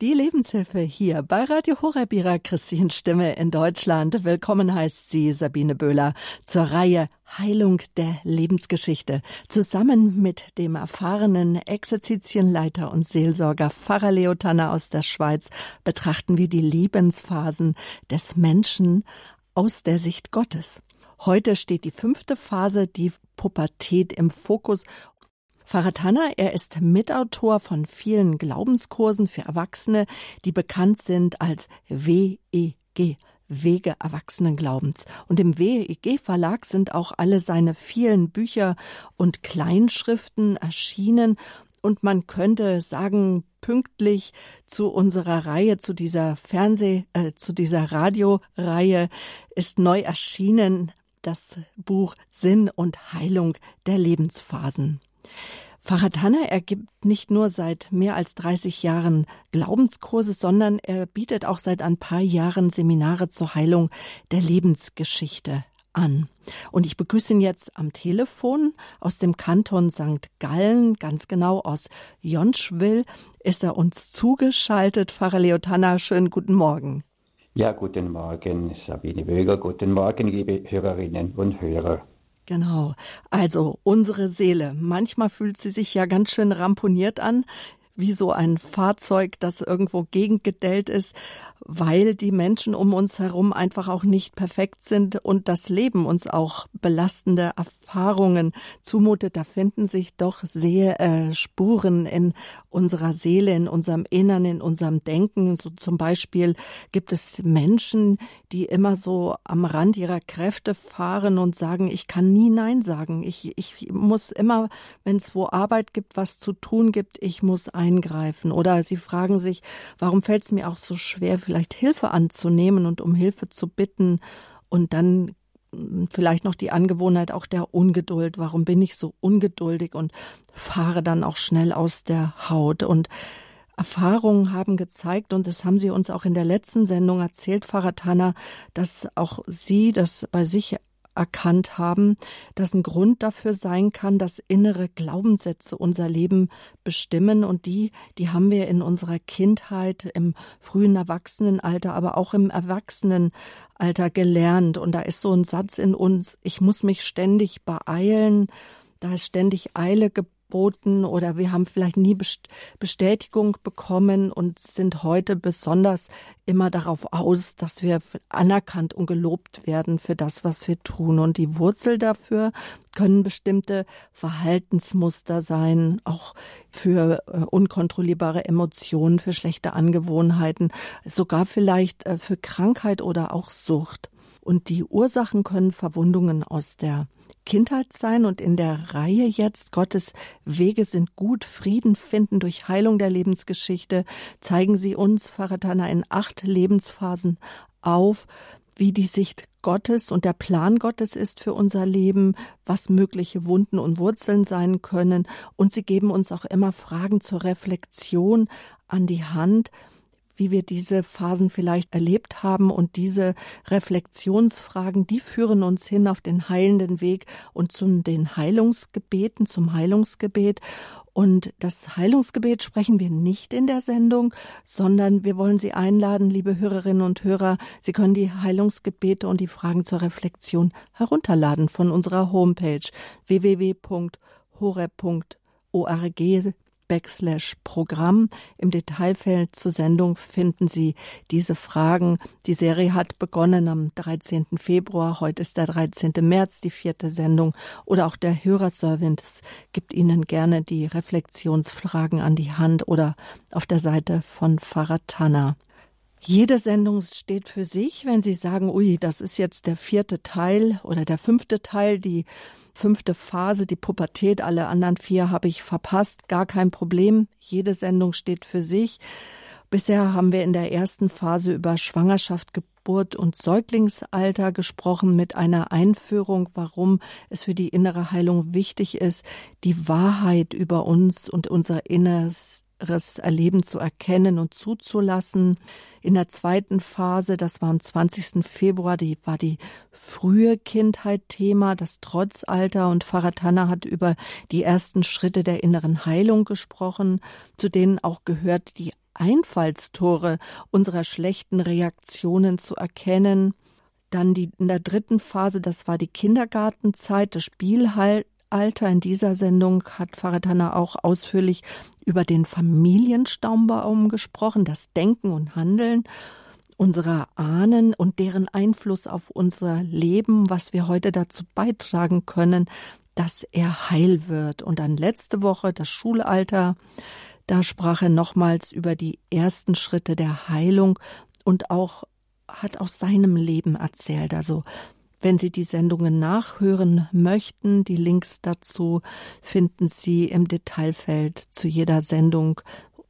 Die Lebenshilfe hier bei Radio Horeb ihrer christlichen Stimme in Deutschland. Willkommen heißt sie Sabine Böhler zur Reihe Heilung der Lebensgeschichte. Zusammen mit dem erfahrenen Exerzitienleiter und Seelsorger Pfarrer Leo Tanner aus der Schweiz betrachten wir die Lebensphasen des Menschen aus der Sicht Gottes. Heute steht die fünfte Phase, die Pubertät im Fokus Pfarrer Tanner, er ist Mitautor von vielen Glaubenskursen für Erwachsene, die bekannt sind als WEG. Wege Erwachsenenglaubens. Und im WEG Verlag sind auch alle seine vielen Bücher und Kleinschriften erschienen. Und man könnte sagen, pünktlich zu unserer Reihe, zu dieser Fernseh, äh, zu dieser Radioreihe ist neu erschienen das Buch Sinn und Heilung der Lebensphasen. Pfarrer Tanner, er gibt nicht nur seit mehr als 30 Jahren Glaubenskurse, sondern er bietet auch seit ein paar Jahren Seminare zur Heilung der Lebensgeschichte an. Und ich begrüße ihn jetzt am Telefon aus dem Kanton St. Gallen, ganz genau aus Jonschwil, ist er uns zugeschaltet. Pfarrer Leotanna, schönen guten Morgen. Ja, guten Morgen, Sabine Wöger. Guten Morgen, liebe Hörerinnen und Hörer. Genau. Also unsere Seele. Manchmal fühlt sie sich ja ganz schön ramponiert an, wie so ein Fahrzeug, das irgendwo gegengedellt ist weil die Menschen um uns herum einfach auch nicht perfekt sind und das Leben uns auch belastende Erfahrungen zumutet. Da finden sich doch sehr äh, Spuren in unserer Seele, in unserem Innern, in unserem Denken. So zum Beispiel gibt es Menschen, die immer so am Rand ihrer Kräfte fahren und sagen, ich kann nie Nein sagen. Ich, ich muss immer, wenn es wo Arbeit gibt, was zu tun gibt, ich muss eingreifen. Oder sie fragen sich, warum fällt es mir auch so schwer, vielleicht vielleicht Hilfe anzunehmen und um Hilfe zu bitten und dann hm, vielleicht noch die Angewohnheit auch der Ungeduld. Warum bin ich so ungeduldig und fahre dann auch schnell aus der Haut? Und Erfahrungen haben gezeigt, und das haben Sie uns auch in der letzten Sendung erzählt, Pfarrer Tanner, dass auch Sie das bei sich erkannt haben, dass ein Grund dafür sein kann, dass innere Glaubenssätze unser Leben bestimmen und die, die haben wir in unserer Kindheit, im frühen Erwachsenenalter, aber auch im Erwachsenenalter gelernt. Und da ist so ein Satz in uns, ich muss mich ständig beeilen, da ist ständig Eile geboren angeboten oder wir haben vielleicht nie Bestätigung bekommen und sind heute besonders immer darauf aus, dass wir anerkannt und gelobt werden für das, was wir tun. Und die Wurzel dafür können bestimmte Verhaltensmuster sein, auch für äh, unkontrollierbare Emotionen, für schlechte Angewohnheiten, sogar vielleicht äh, für Krankheit oder auch Sucht. Und die Ursachen können Verwundungen aus der Kindheit sein und in der Reihe jetzt. Gottes Wege sind gut, Frieden finden durch Heilung der Lebensgeschichte, zeigen Sie uns, Tanner, in acht Lebensphasen auf, wie die Sicht Gottes und der Plan Gottes ist für unser Leben, was mögliche Wunden und Wurzeln sein können. Und sie geben uns auch immer Fragen zur Reflexion an die Hand, wie wir diese Phasen vielleicht erlebt haben. Und diese Reflexionsfragen, die führen uns hin auf den heilenden Weg und zu den Heilungsgebeten, zum Heilungsgebet. Und das Heilungsgebet sprechen wir nicht in der Sendung, sondern wir wollen Sie einladen, liebe Hörerinnen und Hörer. Sie können die Heilungsgebete und die Fragen zur Reflexion herunterladen von unserer Homepage www.hore.org backslash Programm. Im Detailfeld zur Sendung finden Sie diese Fragen. Die Serie hat begonnen am 13. Februar. Heute ist der 13. März, die vierte Sendung. Oder auch der Hörerservice gibt Ihnen gerne die Reflexionsfragen an die Hand oder auf der Seite von Tanner. Jede Sendung steht für sich. Wenn Sie sagen, ui, das ist jetzt der vierte Teil oder der fünfte Teil, die fünfte Phase, die Pubertät, alle anderen vier habe ich verpasst, gar kein Problem. Jede Sendung steht für sich. Bisher haben wir in der ersten Phase über Schwangerschaft, Geburt und Säuglingsalter gesprochen mit einer Einführung, warum es für die innere Heilung wichtig ist, die Wahrheit über uns und unser Inneres Erleben zu erkennen und zuzulassen in der zweiten Phase, das war am 20. Februar, die war die frühe Kindheit Thema, das Trotzalter und Tanner hat über die ersten Schritte der inneren Heilung gesprochen, zu denen auch gehört die Einfallstore unserer schlechten Reaktionen zu erkennen. Dann die, in der dritten Phase, das war die Kindergartenzeit, das Spielalter. In dieser Sendung hat Faratana auch ausführlich über den Familienstaumbaum gesprochen, das Denken und Handeln unserer Ahnen und deren Einfluss auf unser Leben, was wir heute dazu beitragen können, dass er heil wird. Und dann letzte Woche das Schulalter, da sprach er nochmals über die ersten Schritte der Heilung und auch hat aus seinem Leben erzählt. Also wenn Sie die Sendungen nachhören möchten, die Links dazu finden Sie im Detailfeld zu jeder Sendung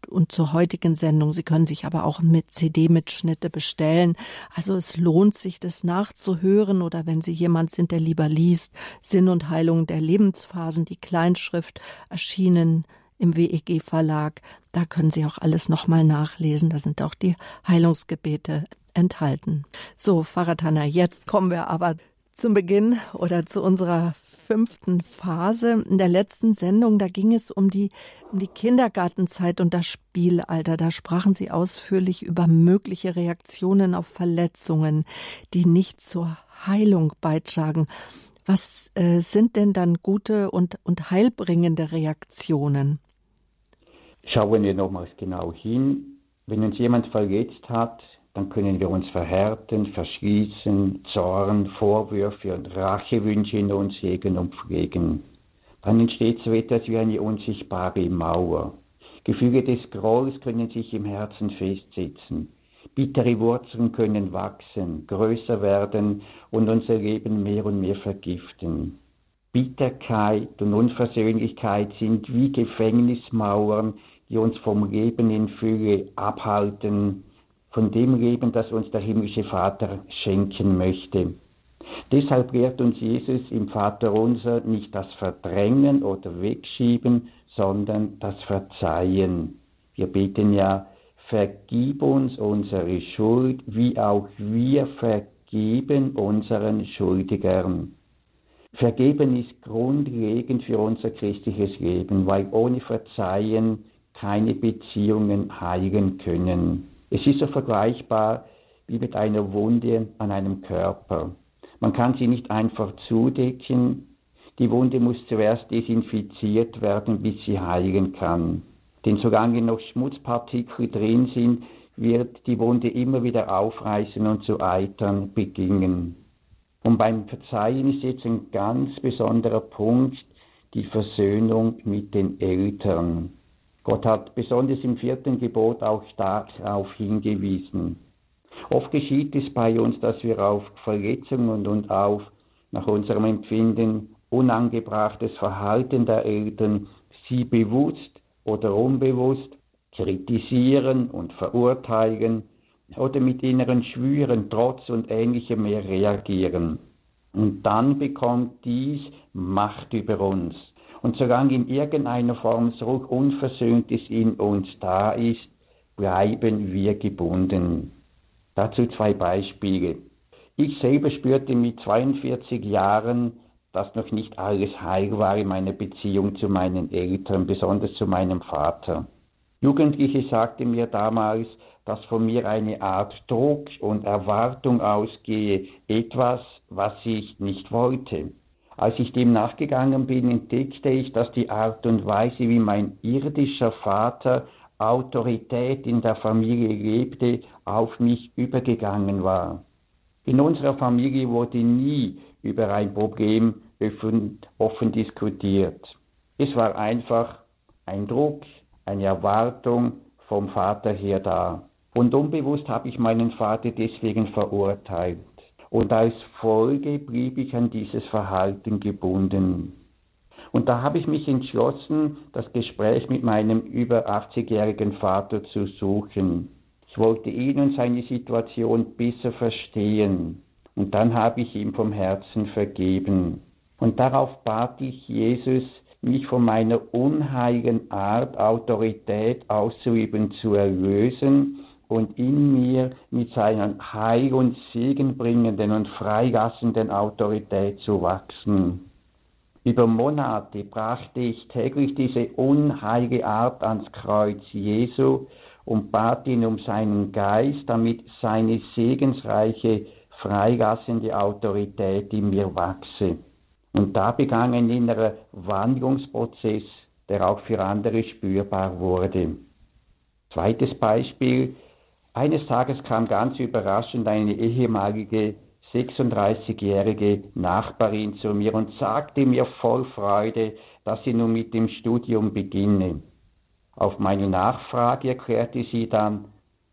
und zur heutigen Sendung. Sie können sich aber auch mit CD-Mitschnitte bestellen. Also es lohnt sich, das nachzuhören oder wenn Sie jemand sind, der lieber liest, Sinn und Heilung der Lebensphasen, die Kleinschrift erschienen im WEG Verlag. Da können Sie auch alles nochmal nachlesen. Da sind auch die Heilungsgebete enthalten. So, Faratana, jetzt kommen wir aber zum Beginn oder zu unserer fünften Phase. In der letzten Sendung, da ging es um die, um die Kindergartenzeit und das Spielalter. Da sprachen Sie ausführlich über mögliche Reaktionen auf Verletzungen, die nicht zur Heilung beitragen. Was äh, sind denn dann gute und, und heilbringende Reaktionen? Schauen wir nochmals genau hin. Wenn uns jemand verletzt hat, dann können wir uns verhärten, verschließen, Zorn, Vorwürfe und Rachewünsche in uns hegen und pflegen. Dann entsteht so etwas wie eine unsichtbare Mauer. Gefühle des Grolls können sich im Herzen festsetzen. Bittere Wurzeln können wachsen, größer werden und unser Leben mehr und mehr vergiften. Bitterkeit und Unversöhnlichkeit sind wie Gefängnismauern, die uns vom Leben in Fülle abhalten von dem Leben, das uns der himmlische Vater schenken möchte. Deshalb lehrt uns Jesus im Vater unser nicht das Verdrängen oder Wegschieben, sondern das Verzeihen. Wir beten ja, vergib uns unsere Schuld, wie auch wir vergeben unseren Schuldigern. Vergeben ist grundlegend für unser christliches Leben, weil ohne Verzeihen keine Beziehungen heilen können. Es ist so vergleichbar wie mit einer Wunde an einem Körper. Man kann sie nicht einfach zudecken. Die Wunde muss zuerst desinfiziert werden, bis sie heilen kann. Denn solange noch Schmutzpartikel drin sind, wird die Wunde immer wieder aufreißen und zu eitern beginnen. Und beim Verzeihen ist jetzt ein ganz besonderer Punkt die Versöhnung mit den Eltern. Gott hat besonders im vierten Gebot auch stark darauf hingewiesen. Oft geschieht es bei uns, dass wir auf Verletzungen und auf, nach unserem Empfinden, unangebrachtes Verhalten der Eltern sie bewusst oder unbewusst kritisieren und verurteilen oder mit inneren Schwüren, Trotz und ähnlichem mehr reagieren. Und dann bekommt dies Macht über uns. Und solange in irgendeiner Form so Unversöhntes in uns da ist, bleiben wir gebunden. Dazu zwei Beispiele. Ich selber spürte mit 42 Jahren, dass noch nicht alles heil war in meiner Beziehung zu meinen Eltern, besonders zu meinem Vater. Jugendliche sagte mir damals, dass von mir eine Art Druck und Erwartung ausgehe, etwas, was ich nicht wollte. Als ich dem nachgegangen bin, entdeckte ich, dass die Art und Weise, wie mein irdischer Vater Autorität in der Familie lebte, auf mich übergegangen war. In unserer Familie wurde nie über ein Problem offen, offen diskutiert. Es war einfach ein Druck, eine Erwartung vom Vater her da. Und unbewusst habe ich meinen Vater deswegen verurteilt und als Folge blieb ich an dieses Verhalten gebunden. Und da habe ich mich entschlossen, das Gespräch mit meinem über 80-jährigen Vater zu suchen. Ich wollte ihn und seine Situation besser verstehen. Und dann habe ich ihm vom Herzen vergeben. Und darauf bat ich Jesus, mich von meiner unheiligen Art, Autorität auszuüben, zu erlösen und in mir mit seiner heil- und segenbringenden und freilassenden Autorität zu wachsen. Über Monate brachte ich täglich diese unheilige Art ans Kreuz Jesu und bat ihn um seinen Geist, damit seine segensreiche, freilassende Autorität in mir wachse. Und da begann ein innerer Wandlungsprozess, der auch für andere spürbar wurde. Zweites Beispiel. Eines Tages kam ganz überraschend eine ehemalige 36-jährige Nachbarin zu mir und sagte mir voll Freude, dass sie nun mit dem Studium beginne. Auf meine Nachfrage erklärte sie dann,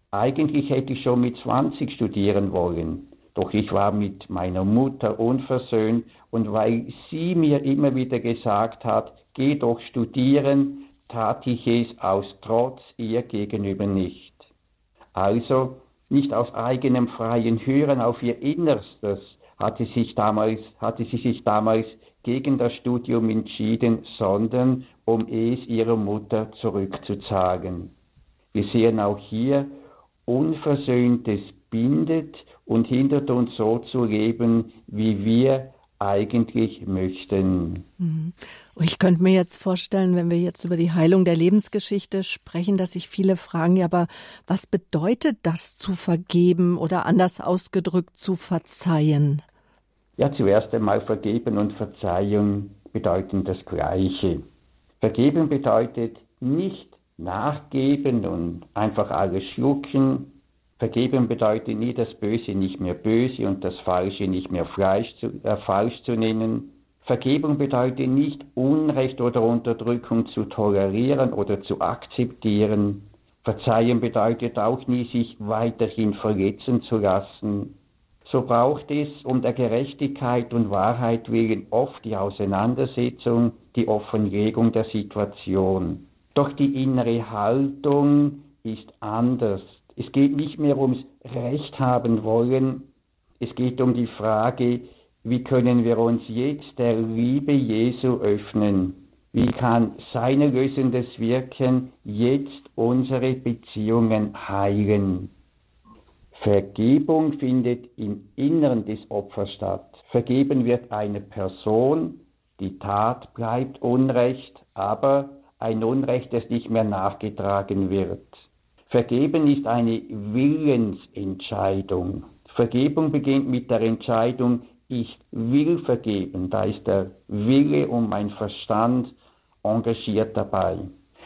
eigentlich hätte ich schon mit 20 studieren wollen, doch ich war mit meiner Mutter unversöhnt und weil sie mir immer wieder gesagt hat, geh doch studieren, tat ich es aus Trotz ihr gegenüber nicht. Also nicht aus eigenem freien Hören auf ihr Innerstes hatte, sich damals, hatte sie sich damals gegen das Studium entschieden, sondern um es ihrer Mutter zurückzuzahlen. Wir sehen auch hier, Unversöhntes bindet und hindert uns so zu leben, wie wir eigentlich möchten. Mhm. Ich könnte mir jetzt vorstellen, wenn wir jetzt über die Heilung der Lebensgeschichte sprechen, dass sich viele fragen, ja, aber was bedeutet das zu vergeben oder anders ausgedrückt zu verzeihen? Ja, zuerst einmal Vergeben und Verzeihung bedeuten das Gleiche. Vergeben bedeutet nicht nachgeben und einfach alles schlucken. Vergeben bedeutet nie das Böse nicht mehr böse und das Falsche nicht mehr zu, äh, falsch zu nennen. Vergebung bedeutet nicht Unrecht oder Unterdrückung zu tolerieren oder zu akzeptieren. Verzeihen bedeutet auch nie, sich weiterhin verletzen zu lassen. So braucht es um der Gerechtigkeit und Wahrheit willen oft die Auseinandersetzung, die Offenlegung der Situation. Doch die innere Haltung ist anders. Es geht nicht mehr ums Recht haben wollen, es geht um die Frage, wie können wir uns jetzt der Liebe Jesu öffnen? Wie kann sein erlösendes Wirken jetzt unsere Beziehungen heilen? Vergebung findet im Inneren des Opfers statt. Vergeben wird eine Person, die Tat bleibt Unrecht, aber ein Unrecht, das nicht mehr nachgetragen wird. Vergeben ist eine Willensentscheidung. Vergebung beginnt mit der Entscheidung, ich will vergeben. Da ist der Wille und mein Verstand engagiert dabei.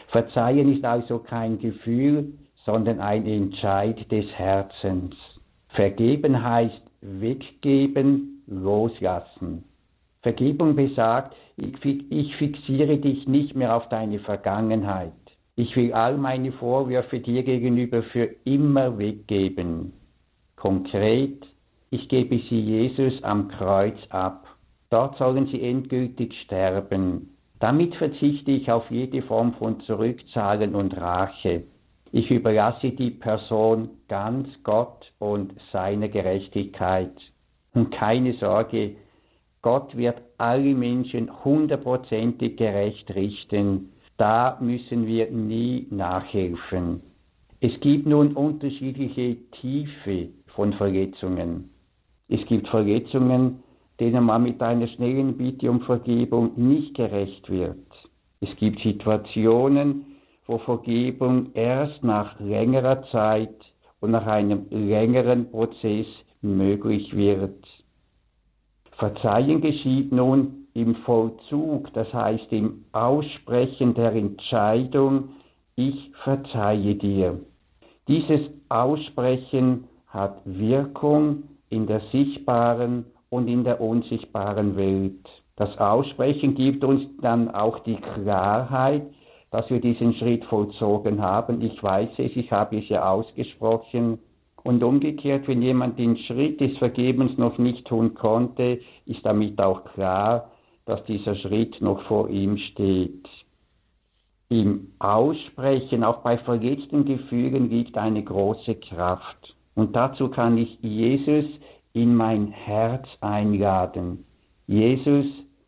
Verzeihen ist also kein Gefühl, sondern ein Entscheid des Herzens. Vergeben heißt weggeben, loslassen. Vergebung besagt, ich fixiere dich nicht mehr auf deine Vergangenheit. Ich will all meine Vorwürfe dir gegenüber für immer weggeben. Konkret, ich gebe sie Jesus am Kreuz ab. Dort sollen sie endgültig sterben. Damit verzichte ich auf jede Form von Zurückzahlen und Rache. Ich überlasse die Person ganz Gott und seiner Gerechtigkeit. Und keine Sorge, Gott wird alle Menschen hundertprozentig gerecht richten. Da müssen wir nie nachhelfen. Es gibt nun unterschiedliche Tiefe von Verletzungen. Es gibt Verletzungen, denen man mit einer schnellen Bitte um Vergebung nicht gerecht wird. Es gibt Situationen, wo Vergebung erst nach längerer Zeit und nach einem längeren Prozess möglich wird. Verzeihen geschieht nun im Vollzug, das heißt im Aussprechen der Entscheidung, ich verzeihe dir. Dieses Aussprechen hat Wirkung in der sichtbaren und in der unsichtbaren Welt. Das Aussprechen gibt uns dann auch die Klarheit, dass wir diesen Schritt vollzogen haben. Ich weiß es, ich habe es ja ausgesprochen. Und umgekehrt, wenn jemand den Schritt des Vergebens noch nicht tun konnte, ist damit auch klar, dass dieser Schritt noch vor ihm steht. Im Aussprechen, auch bei verletzten Gefühlen, liegt eine große Kraft. Und dazu kann ich Jesus in mein Herz einladen. Jesus,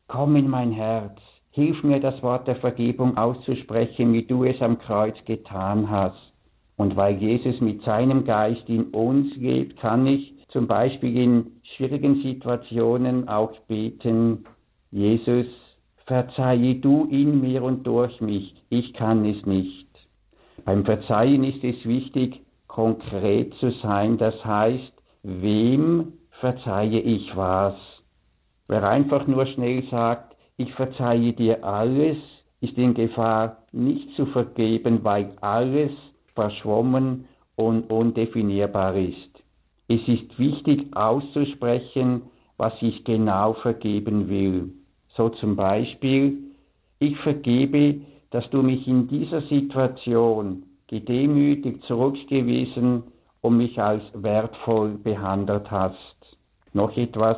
komm in mein Herz. Hilf mir, das Wort der Vergebung auszusprechen, wie du es am Kreuz getan hast. Und weil Jesus mit seinem Geist in uns lebt, kann ich zum Beispiel in schwierigen Situationen auch beten, Jesus, verzeihe du in mir und durch mich, ich kann es nicht. Beim Verzeihen ist es wichtig, konkret zu sein, das heißt, wem verzeihe ich was? Wer einfach nur schnell sagt, ich verzeihe dir alles, ist in Gefahr, nicht zu vergeben, weil alles verschwommen und undefinierbar ist. Es ist wichtig auszusprechen, was ich genau vergeben will. So zum Beispiel, ich vergebe, dass du mich in dieser Situation gedemütigt zurückgewiesen und mich als wertvoll behandelt hast. Noch etwas,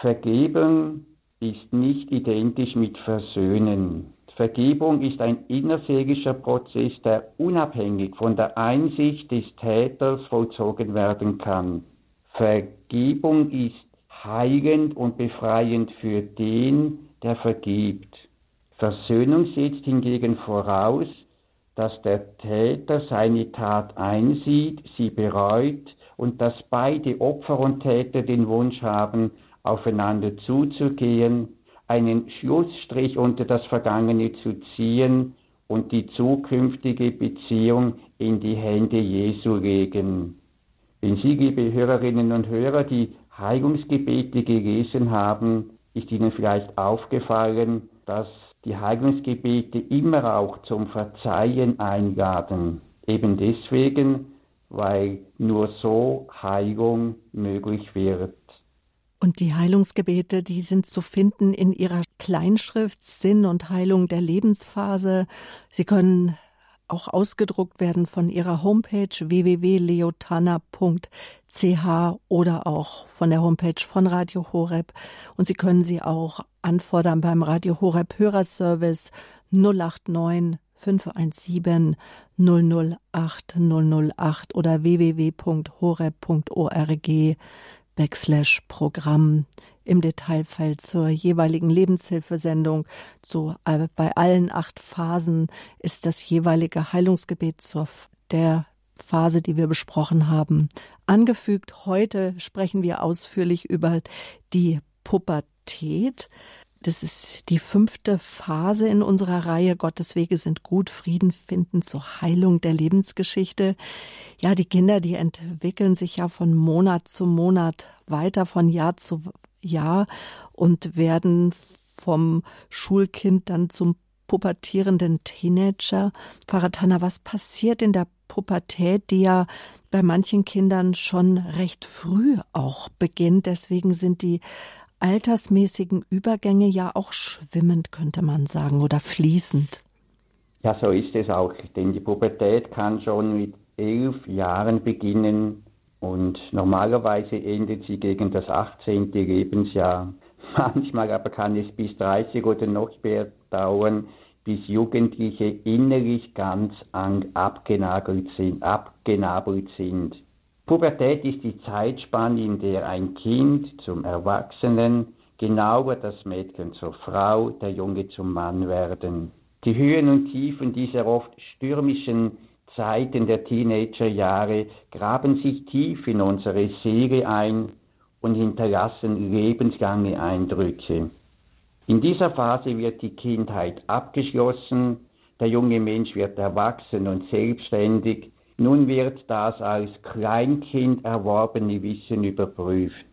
Vergeben ist nicht identisch mit Versöhnen. Vergebung ist ein innerseelischer Prozess, der unabhängig von der Einsicht des Täters vollzogen werden kann. Vergebung ist heilend und befreiend für den, der vergibt. Versöhnung setzt hingegen voraus, dass der Täter seine Tat einsieht, sie bereut und dass beide Opfer und Täter den Wunsch haben, aufeinander zuzugehen, einen Schlussstrich unter das Vergangene zu ziehen und die zukünftige Beziehung in die Hände Jesu legen. Wenn Sie, liebe Hörerinnen und Hörer, die Heilungsgebete gelesen haben, ist Ihnen vielleicht aufgefallen, dass die Heilungsgebete immer auch zum Verzeihen einladen. Eben deswegen, weil nur so Heilung möglich wird. Und die Heilungsgebete, die sind zu finden in ihrer Kleinschrift Sinn und Heilung der Lebensphase. Sie können auch ausgedruckt werden von ihrer Homepage www.leotana.ch oder auch von der Homepage von Radio Horeb. Und Sie können sie auch anfordern beim Radio Horeb Hörerservice 089 517 008 008 oder www.horeb.org Backslash Programm im Detailfeld zur jeweiligen Lebenshilfesendung. Zu, äh, bei allen acht Phasen ist das jeweilige Heilungsgebet zur der Phase, die wir besprochen haben, angefügt. Heute sprechen wir ausführlich über die Pubertät. Das ist die fünfte Phase in unserer Reihe. Gottes Wege sind gut, Frieden finden zur Heilung der Lebensgeschichte. Ja, die Kinder, die entwickeln sich ja von Monat zu Monat weiter, von Jahr zu Jahr und werden vom Schulkind dann zum pubertierenden Teenager. Pfarrer Tanner, was passiert in der Pubertät, die ja bei manchen Kindern schon recht früh auch beginnt? Deswegen sind die altersmäßigen Übergänge ja auch schwimmend, könnte man sagen, oder fließend. Ja, so ist es auch, denn die Pubertät kann schon mit elf Jahren beginnen und normalerweise endet sie gegen das 18. Lebensjahr. Manchmal aber kann es bis 30 oder noch mehr dauern, bis Jugendliche innerlich ganz abgenagelt sind, abgenabelt sind. Pubertät ist die Zeitspanne, in der ein Kind zum Erwachsenen, genauer das Mädchen zur Frau, der Junge zum Mann werden. Die Höhen und Tiefen dieser oft stürmischen Zeiten der Teenagerjahre graben sich tief in unsere Seele ein und hinterlassen lebenslange Eindrücke. In dieser Phase wird die Kindheit abgeschlossen, der junge Mensch wird erwachsen und selbstständig, nun wird das als Kleinkind erworbene Wissen überprüft.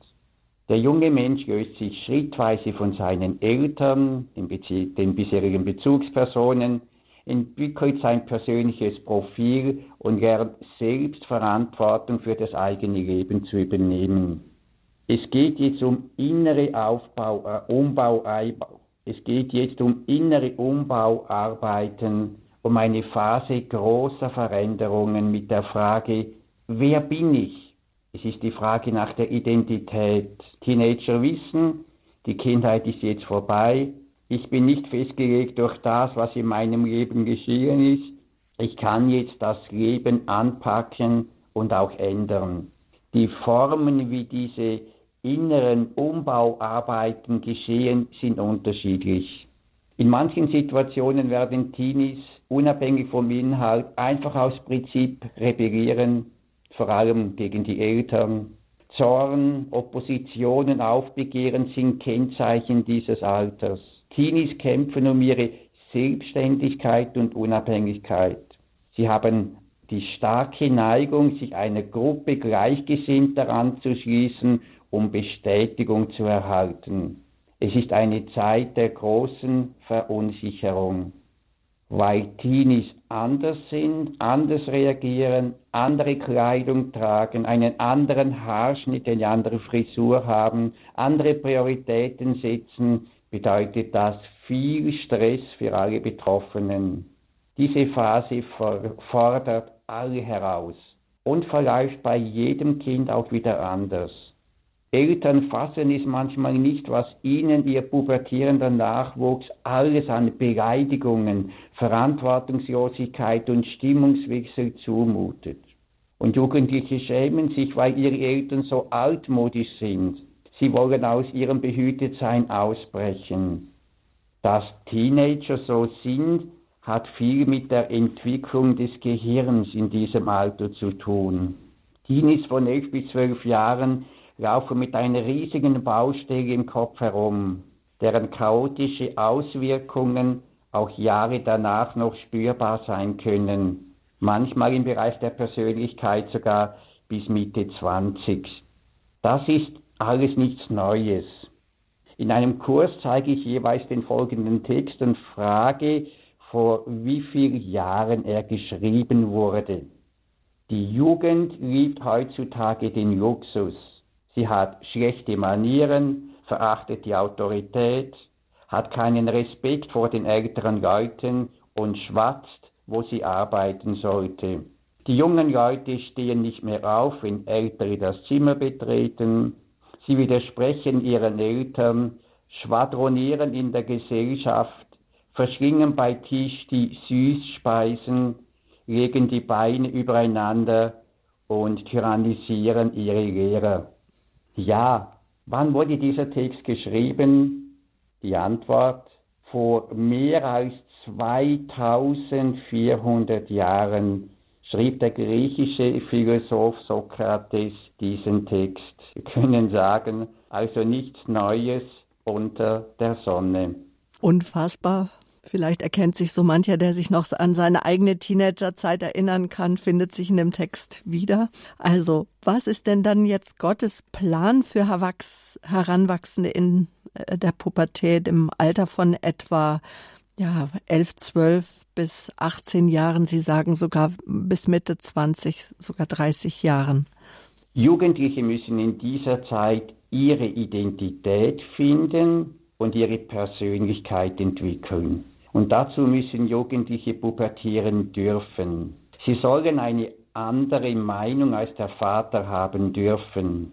Der junge Mensch löst sich schrittweise von seinen Eltern, den, den bisherigen Bezugspersonen, entwickelt sein persönliches Profil und lernt selbst Verantwortung für das eigene Leben zu übernehmen. Es geht jetzt um innere Aufbau, äh, Umbau, es geht jetzt um innere Umbauarbeiten um eine Phase großer Veränderungen mit der Frage, wer bin ich? Es ist die Frage nach der Identität. Teenager wissen, die Kindheit ist jetzt vorbei. Ich bin nicht festgelegt durch das, was in meinem Leben geschehen ist. Ich kann jetzt das Leben anpacken und auch ändern. Die Formen, wie diese inneren Umbauarbeiten geschehen, sind unterschiedlich. In manchen Situationen werden Teenies unabhängig vom Inhalt einfach aus Prinzip rebellieren, vor allem gegen die Eltern. Zorn, Oppositionen, Aufbegehren sind Kennzeichen dieses Alters. Teenies kämpfen um ihre Selbstständigkeit und Unabhängigkeit. Sie haben die starke Neigung, sich einer Gruppe Gleichgesinnter anzuschließen, um Bestätigung zu erhalten. Es ist eine Zeit der großen Verunsicherung, weil Teenies anders sind, anders reagieren, andere Kleidung tragen, einen anderen Haarschnitt, eine andere Frisur haben, andere Prioritäten setzen, bedeutet das viel Stress für alle Betroffenen. Diese Phase fordert alle heraus und verläuft bei jedem Kind auch wieder anders. Eltern fassen es manchmal nicht, was ihnen ihr pubertierender Nachwuchs alles an Beleidigungen, Verantwortungslosigkeit und Stimmungswechsel zumutet. Und Jugendliche schämen sich, weil ihre Eltern so altmodisch sind. Sie wollen aus ihrem Behütetsein ausbrechen. Dass Teenager so sind, hat viel mit der Entwicklung des Gehirns in diesem Alter zu tun. Teenies von elf bis zwölf Jahren laufen mit einer riesigen Baustelle im Kopf herum, deren chaotische Auswirkungen auch Jahre danach noch spürbar sein können, manchmal im Bereich der Persönlichkeit sogar bis Mitte 20. Das ist alles nichts Neues. In einem Kurs zeige ich jeweils den folgenden Text und frage, vor wie vielen Jahren er geschrieben wurde. Die Jugend liebt heutzutage den Luxus. Sie hat schlechte Manieren, verachtet die Autorität, hat keinen Respekt vor den älteren Leuten und schwatzt, wo sie arbeiten sollte. Die jungen Leute stehen nicht mehr auf, wenn Ältere das Zimmer betreten. Sie widersprechen ihren Eltern, schwadronieren in der Gesellschaft, verschlingen bei Tisch die Süßspeisen, legen die Beine übereinander und tyrannisieren ihre Lehrer. Ja, wann wurde dieser Text geschrieben? Die Antwort, vor mehr als 2400 Jahren schrieb der griechische Philosoph Sokrates diesen Text. Wir können sagen, also nichts Neues unter der Sonne. Unfassbar, Vielleicht erkennt sich so mancher, der sich noch an seine eigene Teenagerzeit erinnern kann, findet sich in dem Text wieder. Also, was ist denn dann jetzt Gottes Plan für Heranwachsende in äh, der Pubertät im Alter von etwa ja, 11, 12 bis 18 Jahren, Sie sagen sogar bis Mitte 20, sogar 30 Jahren? Jugendliche müssen in dieser Zeit ihre Identität finden und ihre Persönlichkeit entwickeln. Und dazu müssen Jugendliche pubertieren dürfen. Sie sollen eine andere Meinung als der Vater haben dürfen.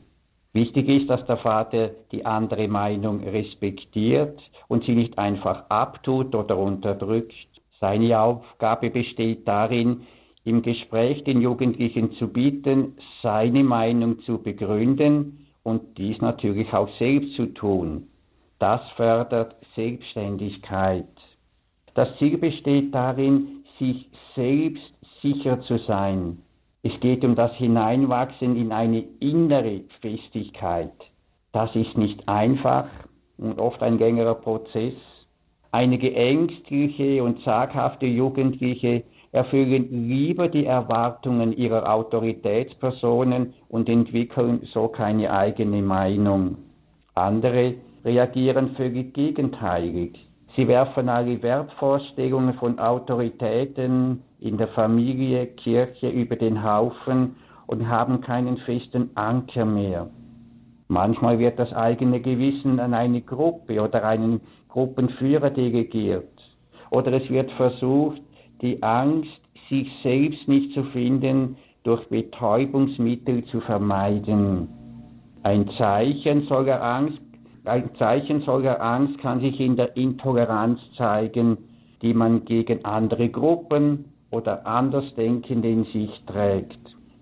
Wichtig ist, dass der Vater die andere Meinung respektiert und sie nicht einfach abtut oder unterdrückt. Seine Aufgabe besteht darin, im Gespräch den Jugendlichen zu bieten, seine Meinung zu begründen und dies natürlich auch selbst zu tun. Das fördert Selbstständigkeit. Das Ziel besteht darin, sich selbst sicher zu sein. Es geht um das Hineinwachsen in eine innere Festigkeit. Das ist nicht einfach und oft ein längerer Prozess. Einige ängstliche und zaghafte Jugendliche erfüllen lieber die Erwartungen ihrer Autoritätspersonen und entwickeln so keine eigene Meinung. Andere reagieren völlig gegenteilig. Sie werfen alle Wertvorstellungen von Autoritäten in der Familie, Kirche über den Haufen und haben keinen festen Anker mehr. Manchmal wird das eigene Gewissen an eine Gruppe oder einen Gruppenführer delegiert. Oder es wird versucht, die Angst, sich selbst nicht zu finden, durch Betäubungsmittel zu vermeiden. Ein Zeichen solcher Angst ein Zeichen solcher Angst kann sich in der Intoleranz zeigen, die man gegen andere Gruppen oder Andersdenkende in sich trägt.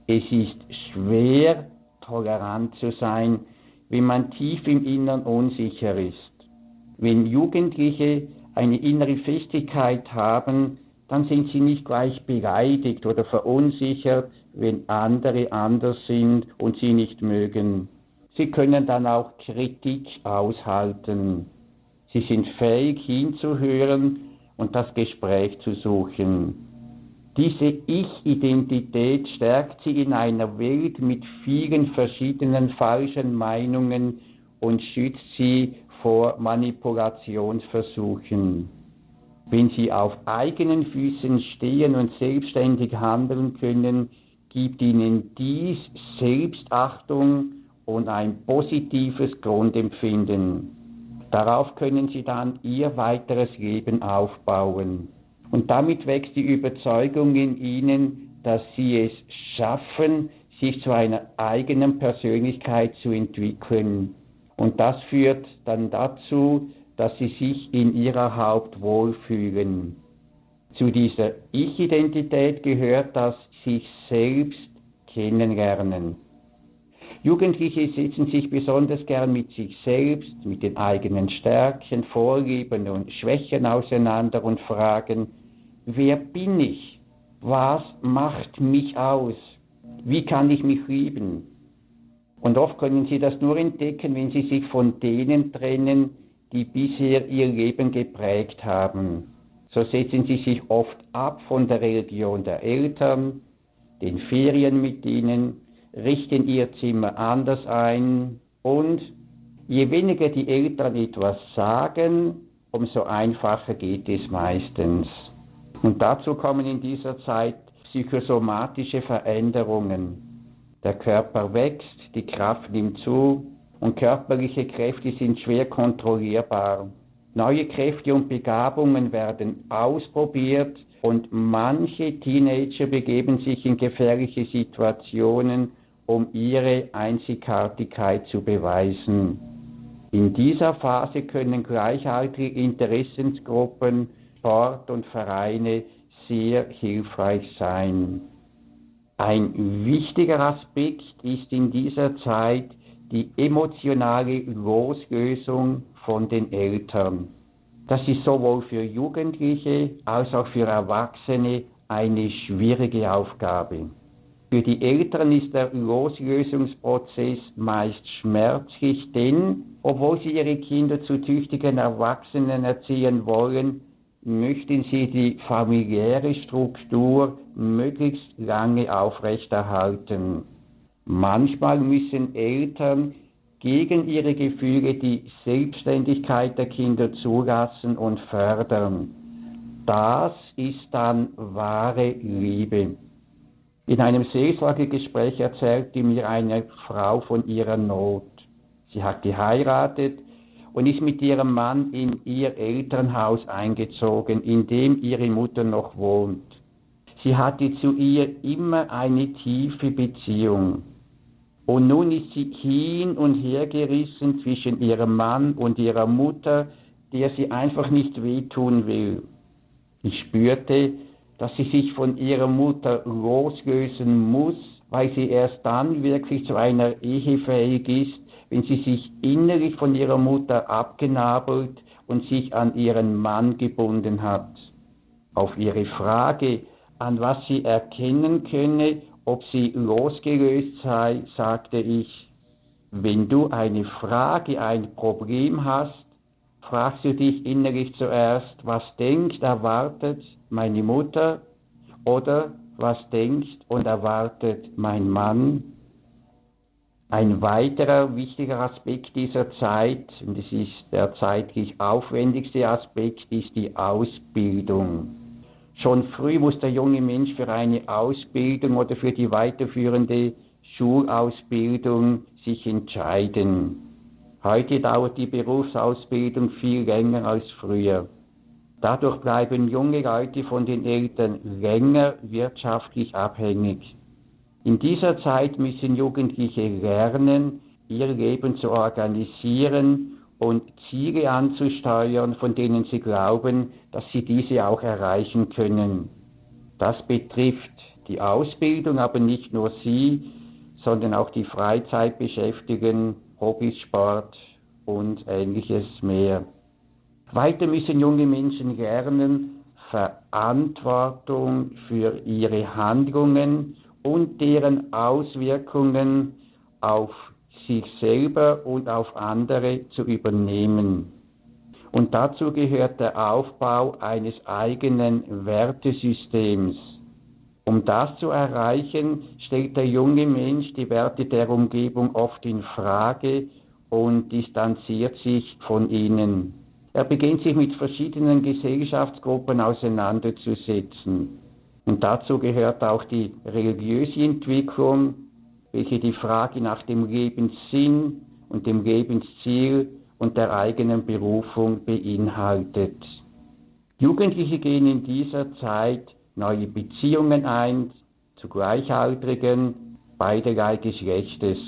Es ist schwer, tolerant zu sein, wenn man tief im Innern unsicher ist. Wenn Jugendliche eine innere Festigkeit haben, dann sind sie nicht gleich beleidigt oder verunsichert, wenn andere anders sind und sie nicht mögen. Sie können dann auch Kritik aushalten. Sie sind fähig hinzuhören und das Gespräch zu suchen. Diese Ich-Identität stärkt sie in einer Welt mit vielen verschiedenen falschen Meinungen und schützt sie vor Manipulationsversuchen. Wenn sie auf eigenen Füßen stehen und selbstständig handeln können, gibt ihnen dies Selbstachtung und ein positives Grundempfinden. Darauf können sie dann ihr weiteres Leben aufbauen. Und damit wächst die Überzeugung in ihnen, dass sie es schaffen, sich zu einer eigenen Persönlichkeit zu entwickeln. Und das führt dann dazu, dass sie sich in ihrer Haut wohlfühlen. Zu dieser Ich-Identität gehört das sich selbst kennenlernen. Jugendliche setzen sich besonders gern mit sich selbst, mit den eigenen Stärken, Vorlieben und Schwächen auseinander und fragen, wer bin ich? Was macht mich aus? Wie kann ich mich lieben? Und oft können sie das nur entdecken, wenn sie sich von denen trennen, die bisher ihr Leben geprägt haben. So setzen sie sich oft ab von der Religion der Eltern, den Ferien mit ihnen, richten ihr Zimmer anders ein und je weniger die Eltern etwas sagen, umso einfacher geht es meistens. Und dazu kommen in dieser Zeit psychosomatische Veränderungen. Der Körper wächst, die Kraft nimmt zu und körperliche Kräfte sind schwer kontrollierbar. Neue Kräfte und Begabungen werden ausprobiert und manche Teenager begeben sich in gefährliche Situationen, um ihre Einzigartigkeit zu beweisen. In dieser Phase können gleichaltrige Interessensgruppen, Sport und Vereine sehr hilfreich sein. Ein wichtiger Aspekt ist in dieser Zeit die emotionale Loslösung von den Eltern. Das ist sowohl für Jugendliche als auch für Erwachsene eine schwierige Aufgabe. Für die Eltern ist der Loslösungsprozess meist schmerzlich, denn obwohl sie ihre Kinder zu tüchtigen Erwachsenen erziehen wollen, möchten sie die familiäre Struktur möglichst lange aufrechterhalten. Manchmal müssen Eltern gegen ihre Gefühle die Selbstständigkeit der Kinder zulassen und fördern. Das ist dann wahre Liebe. In einem Seelsorgegespräch erzählte mir eine Frau von ihrer Not. Sie hat geheiratet und ist mit ihrem Mann in ihr Elternhaus eingezogen, in dem ihre Mutter noch wohnt. Sie hatte zu ihr immer eine tiefe Beziehung. Und nun ist sie hin und her gerissen zwischen ihrem Mann und ihrer Mutter, der sie einfach nicht wehtun will. Ich spürte, dass sie sich von ihrer Mutter loslösen muss, weil sie erst dann wirklich zu einer Ehe fähig ist, wenn sie sich innerlich von ihrer Mutter abgenabelt und sich an ihren Mann gebunden hat. Auf ihre Frage, an was sie erkennen könne, ob sie losgelöst sei, sagte ich, wenn du eine Frage, ein Problem hast, fragst du dich innerlich zuerst, was denkt, erwartet meine Mutter oder was denkt und erwartet mein Mann. Ein weiterer wichtiger Aspekt dieser Zeit, und es ist der zeitlich aufwendigste Aspekt, ist die Ausbildung. Schon früh muss der junge Mensch für eine Ausbildung oder für die weiterführende Schulausbildung sich entscheiden. Heute dauert die Berufsausbildung viel länger als früher. Dadurch bleiben junge Leute von den Eltern länger wirtschaftlich abhängig. In dieser Zeit müssen Jugendliche lernen, ihr Leben zu organisieren und Ziele anzusteuern, von denen sie glauben, dass sie diese auch erreichen können. Das betrifft die Ausbildung, aber nicht nur sie, sondern auch die Freizeitbeschäftigung, Hobbys, Sport und ähnliches mehr. Weiter müssen junge Menschen lernen, Verantwortung für ihre Handlungen und deren Auswirkungen auf sich selber und auf andere zu übernehmen. Und dazu gehört der Aufbau eines eigenen Wertesystems. Um das zu erreichen, stellt der junge Mensch die Werte der Umgebung oft in Frage und distanziert sich von ihnen. Er beginnt sich mit verschiedenen Gesellschaftsgruppen auseinanderzusetzen. Und dazu gehört auch die religiöse Entwicklung, welche die Frage nach dem Lebenssinn und dem Lebensziel und der eigenen Berufung beinhaltet. Jugendliche gehen in dieser Zeit neue Beziehungen ein zu Gleichaltrigen beiderlei Geschlechtes.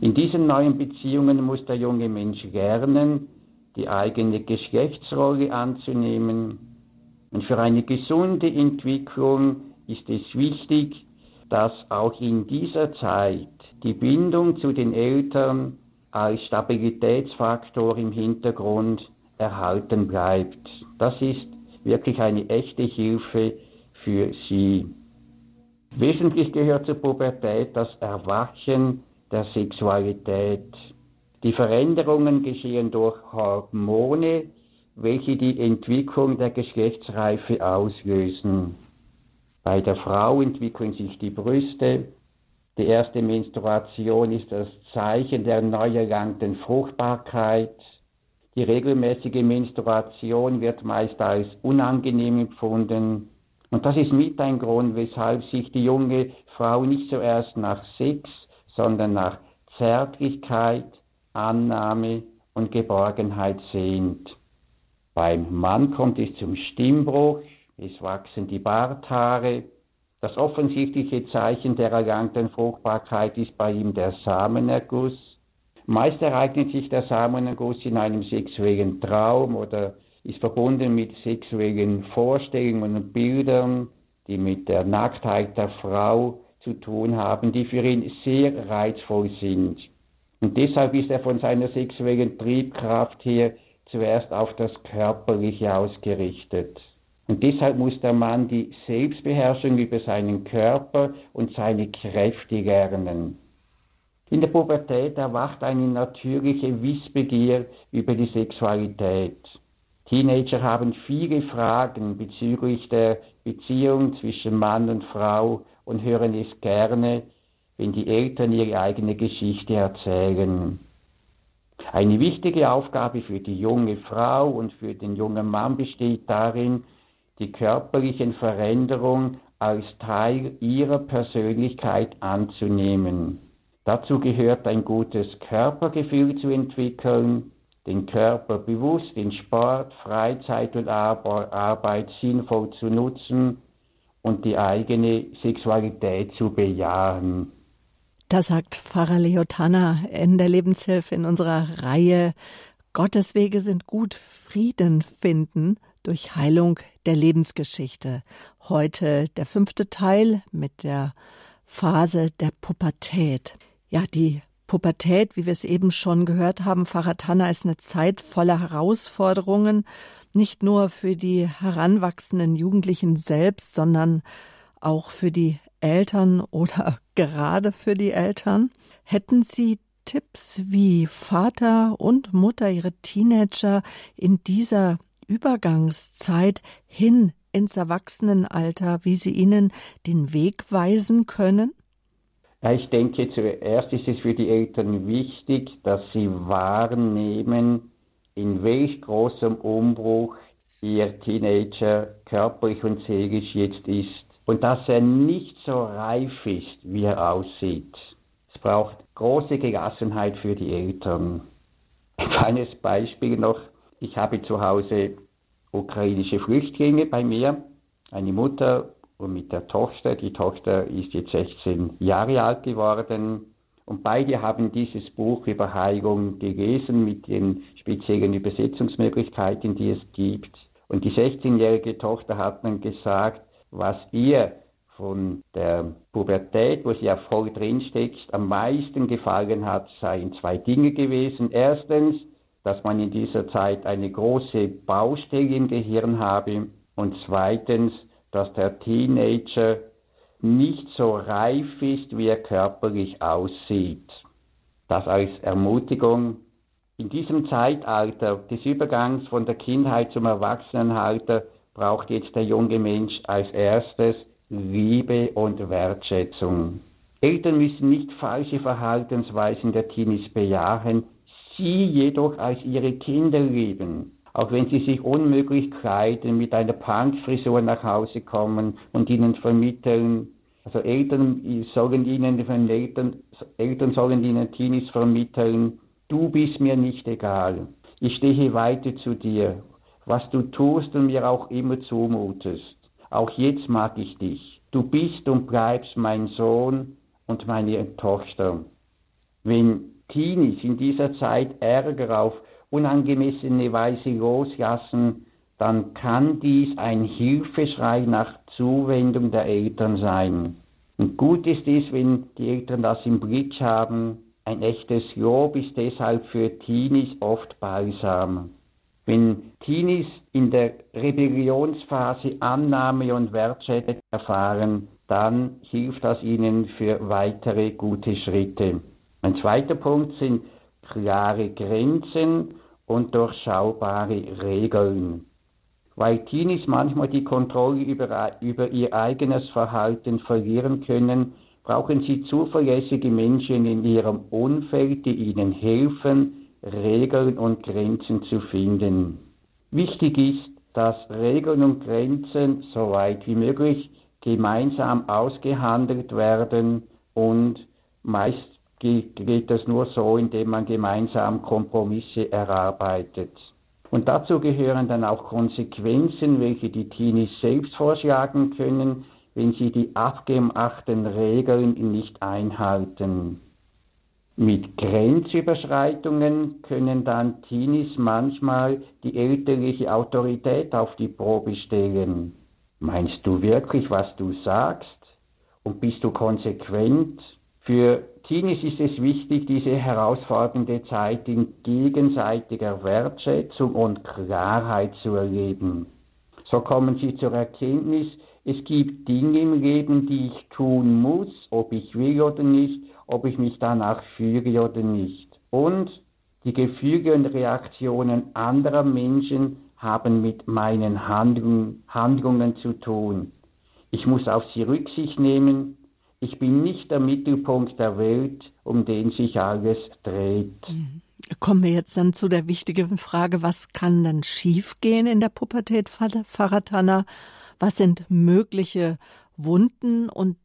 In diesen neuen Beziehungen muss der junge Mensch lernen, die eigene Geschlechtsrolle anzunehmen. Und für eine gesunde Entwicklung ist es wichtig, dass auch in dieser Zeit die Bindung zu den Eltern als Stabilitätsfaktor im Hintergrund erhalten bleibt. Das ist wirklich eine echte Hilfe für sie. Wesentlich gehört zur Pubertät das Erwachen der Sexualität. Die Veränderungen geschehen durch Hormone, welche die Entwicklung der Geschlechtsreife auslösen. Bei der Frau entwickeln sich die Brüste. Die erste Menstruation ist das Zeichen der neu erlangten Fruchtbarkeit. Die regelmäßige Menstruation wird meist als unangenehm empfunden. Und das ist mit ein Grund, weshalb sich die junge Frau nicht zuerst nach Sex, sondern nach Zärtlichkeit, Annahme und Geborgenheit sehnt. Beim Mann kommt es zum Stimmbruch, es wachsen die Barthaare. Das offensichtliche Zeichen der erlangten Fruchtbarkeit ist bei ihm der Samenerguss. Meist ereignet sich der Samenerguss in einem sexuellen Traum oder ist verbunden mit sexuellen Vorstellungen und Bildern, die mit der Nacktheit der Frau zu tun haben, die für ihn sehr reizvoll sind. Und deshalb ist er von seiner sexuellen Triebkraft her zuerst auf das Körperliche ausgerichtet. Und deshalb muss der Mann die Selbstbeherrschung über seinen Körper und seine Kräfte lernen. In der Pubertät erwacht eine natürliche Wissbegier über die Sexualität. Teenager haben viele Fragen bezüglich der Beziehung zwischen Mann und Frau und hören es gerne, wenn die Eltern ihre eigene Geschichte erzählen. Eine wichtige Aufgabe für die junge Frau und für den jungen Mann besteht darin, die körperlichen Veränderungen als Teil ihrer Persönlichkeit anzunehmen. Dazu gehört ein gutes Körpergefühl zu entwickeln, den Körper bewusst in Sport, Freizeit und Arbeit sinnvoll zu nutzen und die eigene Sexualität zu bejahen. Das sagt Pfarrer Leotana in der Lebenshilfe in unserer Reihe Gottes Wege sind gut, Frieden finden durch Heilung der Lebensgeschichte. Heute der fünfte Teil mit der Phase der Pubertät. Ja, die Pubertät, wie wir es eben schon gehört haben, Tanner, ist eine Zeit voller Herausforderungen, nicht nur für die heranwachsenden Jugendlichen selbst, sondern auch für die Eltern oder gerade für die Eltern. Hätten Sie Tipps, wie Vater und Mutter ihre Teenager in dieser Übergangszeit hin ins Erwachsenenalter, wie sie ihnen den Weg weisen können? Ich denke, zuerst ist es für die Eltern wichtig, dass sie wahrnehmen, in welch großem Umbruch ihr Teenager körperlich und seelisch jetzt ist und dass er nicht so reif ist, wie er aussieht. Es braucht große Gelassenheit für die Eltern. Ein kleines Beispiel noch. Ich habe zu Hause ukrainische Flüchtlinge bei mir, eine Mutter und mit der Tochter. Die Tochter ist jetzt 16 Jahre alt geworden. Und beide haben dieses Buch über Heilung gelesen mit den speziellen Übersetzungsmöglichkeiten, die es gibt. Und die 16-jährige Tochter hat dann gesagt, was ihr von der Pubertät, wo sie ja voll drinsteckt, am meisten gefallen hat, seien zwei Dinge gewesen. Erstens, dass man in dieser Zeit eine große Baustelle im Gehirn habe und zweitens, dass der Teenager nicht so reif ist, wie er körperlich aussieht. Das als Ermutigung. In diesem Zeitalter des Übergangs von der Kindheit zum Erwachsenenalter braucht jetzt der junge Mensch als erstes Liebe und Wertschätzung. Eltern müssen nicht falsche Verhaltensweisen der Teenies bejahen, sie jedoch als ihre Kinder lieben. Auch wenn sie sich unmöglich kleiden, mit einer Punkfrisur nach Hause kommen und ihnen vermitteln, also Eltern sollen ihnen, Eltern, Eltern sollen ihnen Teenies vermitteln, du bist mir nicht egal. Ich stehe weiter zu dir, was du tust und mir auch immer zumutest. Auch jetzt mag ich dich. Du bist und bleibst mein Sohn und meine Tochter. Wenn Teenies in dieser Zeit Ärger auf unangemessene Weise loslassen, dann kann dies ein Hilfeschrei nach Zuwendung der Eltern sein. Und gut ist es, wenn die Eltern das im Blick haben. Ein echtes Lob ist deshalb für Teenies oft balsam. Wenn Teenies in der Rebellionsphase Annahme und Wertschätzung erfahren, dann hilft das ihnen für weitere gute Schritte. Ein zweiter Punkt sind klare Grenzen und durchschaubare Regeln. Weil Teenies manchmal die Kontrolle über, über ihr eigenes Verhalten verlieren können, brauchen sie zuverlässige Menschen in ihrem Umfeld, die ihnen helfen, Regeln und Grenzen zu finden. Wichtig ist, dass Regeln und Grenzen so weit wie möglich gemeinsam ausgehandelt werden und meist geht das nur so, indem man gemeinsam Kompromisse erarbeitet. Und dazu gehören dann auch Konsequenzen, welche die Teenies selbst vorschlagen können, wenn sie die abgemachten Regeln nicht einhalten. Mit Grenzüberschreitungen können dann Teenies manchmal die elterliche Autorität auf die Probe stellen. Meinst du wirklich, was du sagst? Und bist du konsequent? Für Teenies ist es wichtig, diese herausfordernde Zeit in gegenseitiger Wertschätzung und Klarheit zu erleben. So kommen sie zur Erkenntnis, es gibt Dinge im Leben, die ich tun muss, ob ich will oder nicht, ob ich mich danach fühle oder nicht. Und die Gefühle und Reaktionen anderer Menschen haben mit meinen Handlungen, Handlungen zu tun. Ich muss auf sie Rücksicht nehmen, ich bin nicht der Mittelpunkt der Welt, um den sich alles dreht. Mhm. Kommen wir jetzt dann zu der wichtigen Frage, was kann dann schiefgehen in der Pubertät, Faratana? Was sind mögliche Wunden und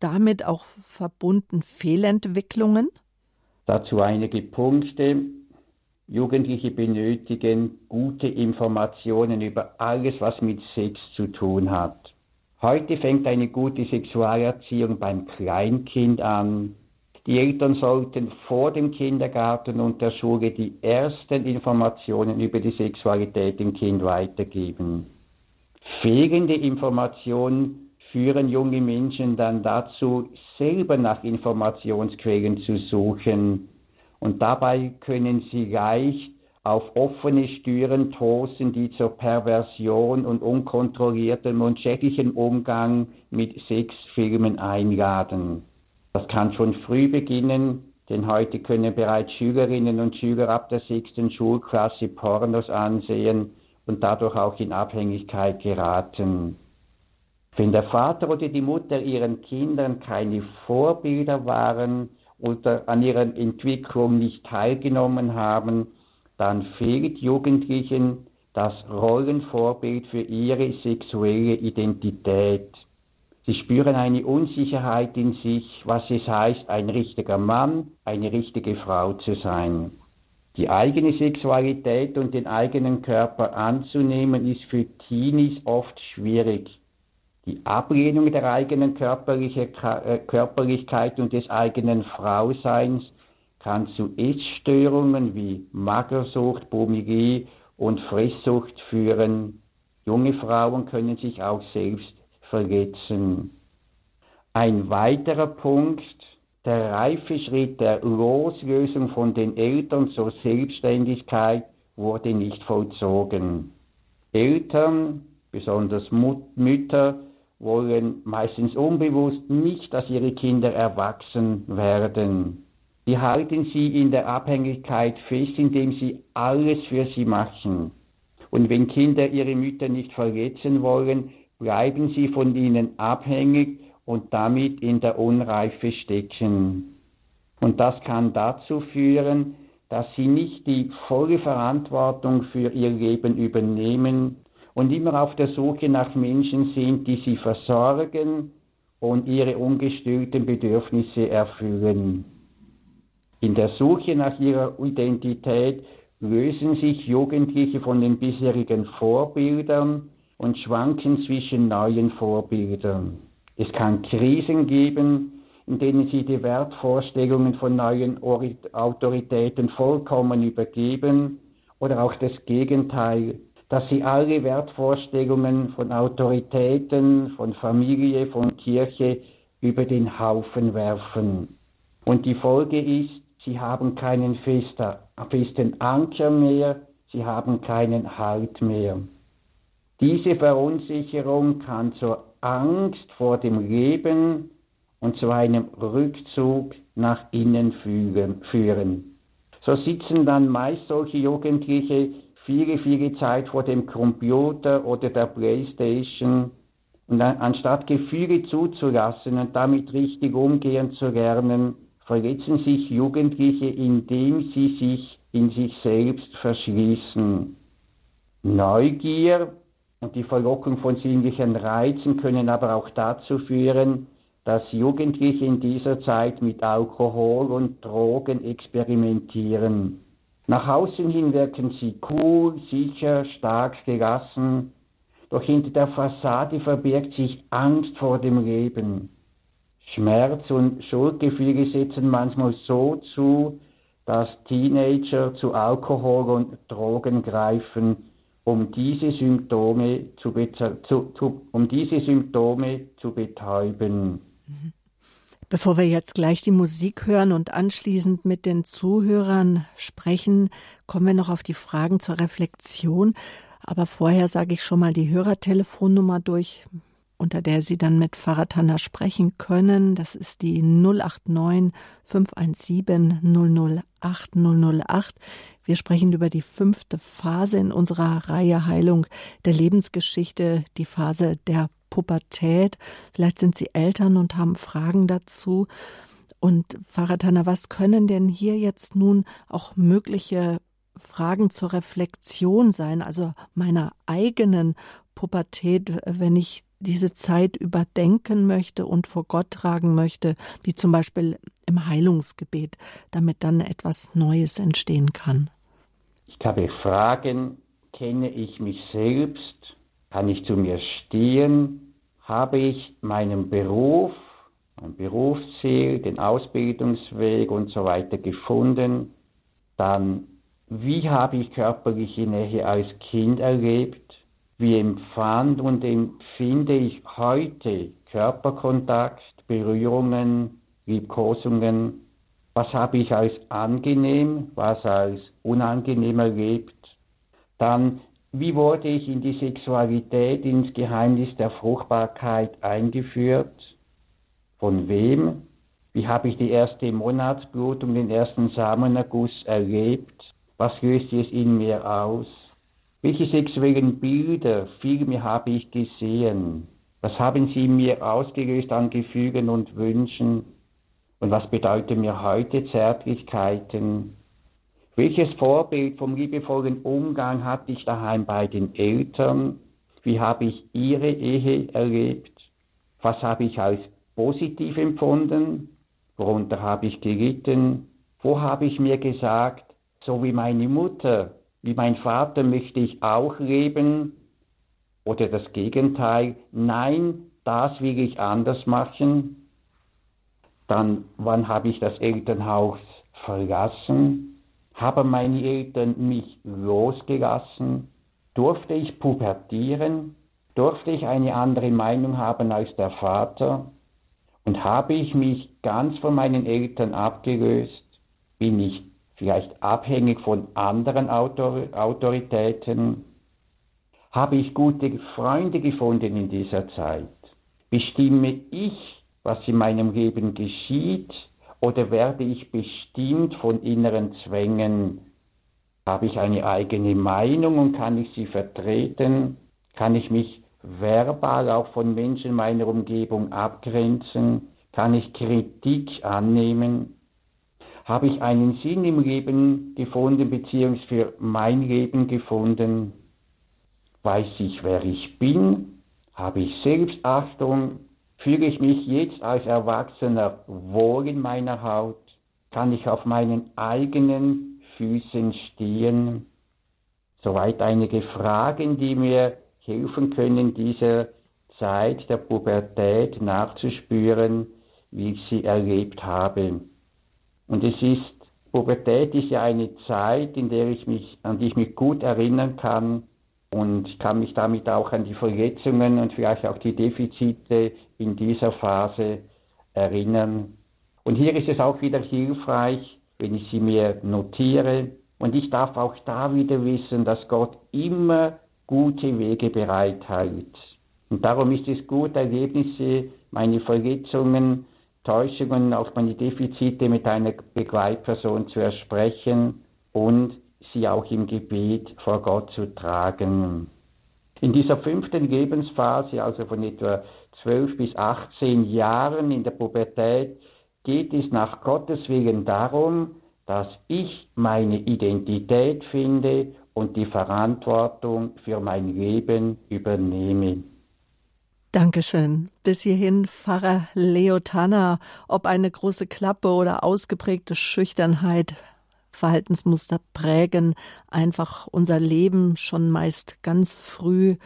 damit auch verbunden Fehlentwicklungen? Dazu einige Punkte. Jugendliche benötigen gute Informationen über alles, was mit Sex zu tun hat. Heute fängt eine gute Sexualerziehung beim Kleinkind an. Die Eltern sollten vor dem Kindergarten und der Schule die ersten Informationen über die Sexualität dem Kind weitergeben. Fehlende Informationen führen junge Menschen dann dazu, selber nach Informationsquellen zu suchen. Und dabei können sie leicht auf offene Stüren tosen, die zur Perversion und unkontrolliertem und schädlichen Umgang mit Sexfilmen einladen. Das kann schon früh beginnen, denn heute können bereits Schülerinnen und Schüler ab der sechsten Schulklasse Pornos ansehen und dadurch auch in Abhängigkeit geraten. Wenn der Vater oder die Mutter ihren Kindern keine Vorbilder waren oder an ihrer Entwicklung nicht teilgenommen haben, dann fehlt Jugendlichen das Rollenvorbild für ihre sexuelle Identität. Sie spüren eine Unsicherheit in sich, was es heißt, ein richtiger Mann, eine richtige Frau zu sein. Die eigene Sexualität und den eigenen Körper anzunehmen, ist für Teenies oft schwierig. Die Ablehnung der eigenen äh, Körperlichkeit und des eigenen Frauseins kann zu Essstörungen wie Magersucht, Bulimie und Fresssucht führen. Junge Frauen können sich auch selbst verletzen. Ein weiterer Punkt, der reife Schritt der Loslösung von den Eltern zur Selbstständigkeit wurde nicht vollzogen. Eltern, besonders Mütter, wollen meistens unbewusst nicht, dass ihre Kinder erwachsen werden. Sie halten sie in der Abhängigkeit fest, indem sie alles für sie machen. Und wenn Kinder ihre Mütter nicht verletzen wollen, bleiben sie von ihnen abhängig und damit in der Unreife stecken. Und das kann dazu führen, dass sie nicht die volle Verantwortung für ihr Leben übernehmen und immer auf der Suche nach Menschen sind, die sie versorgen und ihre ungestillten Bedürfnisse erfüllen. In der Suche nach ihrer Identität lösen sich Jugendliche von den bisherigen Vorbildern und schwanken zwischen neuen Vorbildern. Es kann Krisen geben, in denen sie die Wertvorstellungen von neuen Autoritäten vollkommen übergeben oder auch das Gegenteil, dass sie alle Wertvorstellungen von Autoritäten, von Familie, von Kirche über den Haufen werfen. Und die Folge ist, sie haben keinen festen Anker mehr, sie haben keinen Halt mehr. Diese Verunsicherung kann zur Angst vor dem Leben und zu einem Rückzug nach innen führen. So sitzen dann meist solche Jugendliche viele, viele Zeit vor dem Computer oder der Playstation und anstatt Gefühle zuzulassen und damit richtig umgehen zu lernen, verletzen sich Jugendliche, indem sie sich in sich selbst verschließen. Neugier und die Verlockung von sinnlichen Reizen können aber auch dazu führen, dass Jugendliche in dieser Zeit mit Alkohol und Drogen experimentieren. Nach außen hin wirken sie cool, sicher, stark, gelassen, doch hinter der Fassade verbirgt sich Angst vor dem Leben. Schmerz und Schuldgefühle setzen manchmal so zu, dass Teenager zu Alkohol und Drogen greifen, um diese Symptome zu, zu, zu, um diese Symptome zu betäuben. Bevor wir jetzt gleich die Musik hören und anschließend mit den Zuhörern sprechen, kommen wir noch auf die Fragen zur Reflexion. Aber vorher sage ich schon mal die Hörertelefonnummer durch, unter der Sie dann mit Tanner sprechen können. Das ist die 089 517 008 008. Wir sprechen über die fünfte Phase in unserer Reihe Heilung der Lebensgeschichte, die Phase der Pubertät. Vielleicht sind Sie Eltern und haben Fragen dazu. Und Tanner, was können denn hier jetzt nun auch mögliche Fragen zur Reflexion sein, also meiner eigenen Pubertät, wenn ich diese Zeit überdenken möchte und vor Gott tragen möchte, wie zum Beispiel im Heilungsgebet, damit dann etwas Neues entstehen kann? Ich habe Fragen, kenne ich mich selbst, kann ich zu mir stehen, habe ich meinen Beruf, mein Berufsziel, den Ausbildungsweg und so weiter gefunden, dann wie habe ich körperliche Nähe als Kind erlebt, wie empfand und empfinde ich heute Körperkontakt, Berührungen, Liebkosungen? Was habe ich als angenehm, was als unangenehm erlebt? Dann, wie wurde ich in die Sexualität, ins Geheimnis der Fruchtbarkeit eingeführt? Von wem? Wie habe ich die erste Monatsblutung, den ersten Samenerguss erlebt? Was löst es in mir aus? Welche sexuellen Bilder, Filme habe ich gesehen? Was haben sie mir ausgelöst an Gefühlen und Wünschen? Und was bedeuten mir heute Zärtlichkeiten? Welches Vorbild vom liebevollen Umgang hatte ich daheim bei den Eltern? Wie habe ich ihre Ehe erlebt? Was habe ich als positiv empfunden? Worunter habe ich gelitten? Wo habe ich mir gesagt, so wie meine Mutter wie mein Vater möchte ich auch leben oder das Gegenteil, nein, das will ich anders machen. Dann, wann habe ich das Elternhaus verlassen? Haben meine Eltern mich losgelassen? Durfte ich pubertieren? Durfte ich eine andere Meinung haben als der Vater? Und habe ich mich ganz von meinen Eltern abgelöst? Bin ich vielleicht abhängig von anderen Autor Autoritäten? Habe ich gute Freunde gefunden in dieser Zeit? Bestimme ich, was in meinem Leben geschieht, oder werde ich bestimmt von inneren Zwängen? Habe ich eine eigene Meinung und kann ich sie vertreten? Kann ich mich verbal auch von Menschen meiner Umgebung abgrenzen? Kann ich Kritik annehmen? Habe ich einen Sinn im Leben gefunden, beziehungsweise für mein Leben gefunden? Weiß ich, wer ich bin? Habe ich Selbstachtung? Fühle ich mich jetzt als Erwachsener wohl in meiner Haut? Kann ich auf meinen eigenen Füßen stehen? Soweit einige Fragen, die mir helfen können, dieser Zeit der Pubertät nachzuspüren, wie ich sie erlebt habe. Und es ist, Pubertät ist ja eine Zeit, in der ich mich, an die ich mich gut erinnern kann und ich kann mich damit auch an die Verletzungen und vielleicht auch die Defizite in dieser Phase erinnern. Und hier ist es auch wieder hilfreich, wenn ich sie mir notiere. Und ich darf auch da wieder wissen, dass Gott immer gute Wege bereithält. Und darum ist es gut, Erlebnisse, meine Verletzungen, Täuschungen, auch meine Defizite mit einer Begleitperson zu ersprechen und sie auch im Gebet vor Gott zu tragen. In dieser fünften Lebensphase, also von etwa 12 bis 18 Jahren in der Pubertät, geht es nach Gottes Willen darum, dass ich meine Identität finde und die Verantwortung für mein Leben übernehme. Dankeschön. Bis hierhin Pfarrer Leo Tanner. Ob eine große Klappe oder ausgeprägte Schüchternheit, Verhaltensmuster prägen einfach unser Leben schon meist ganz früh.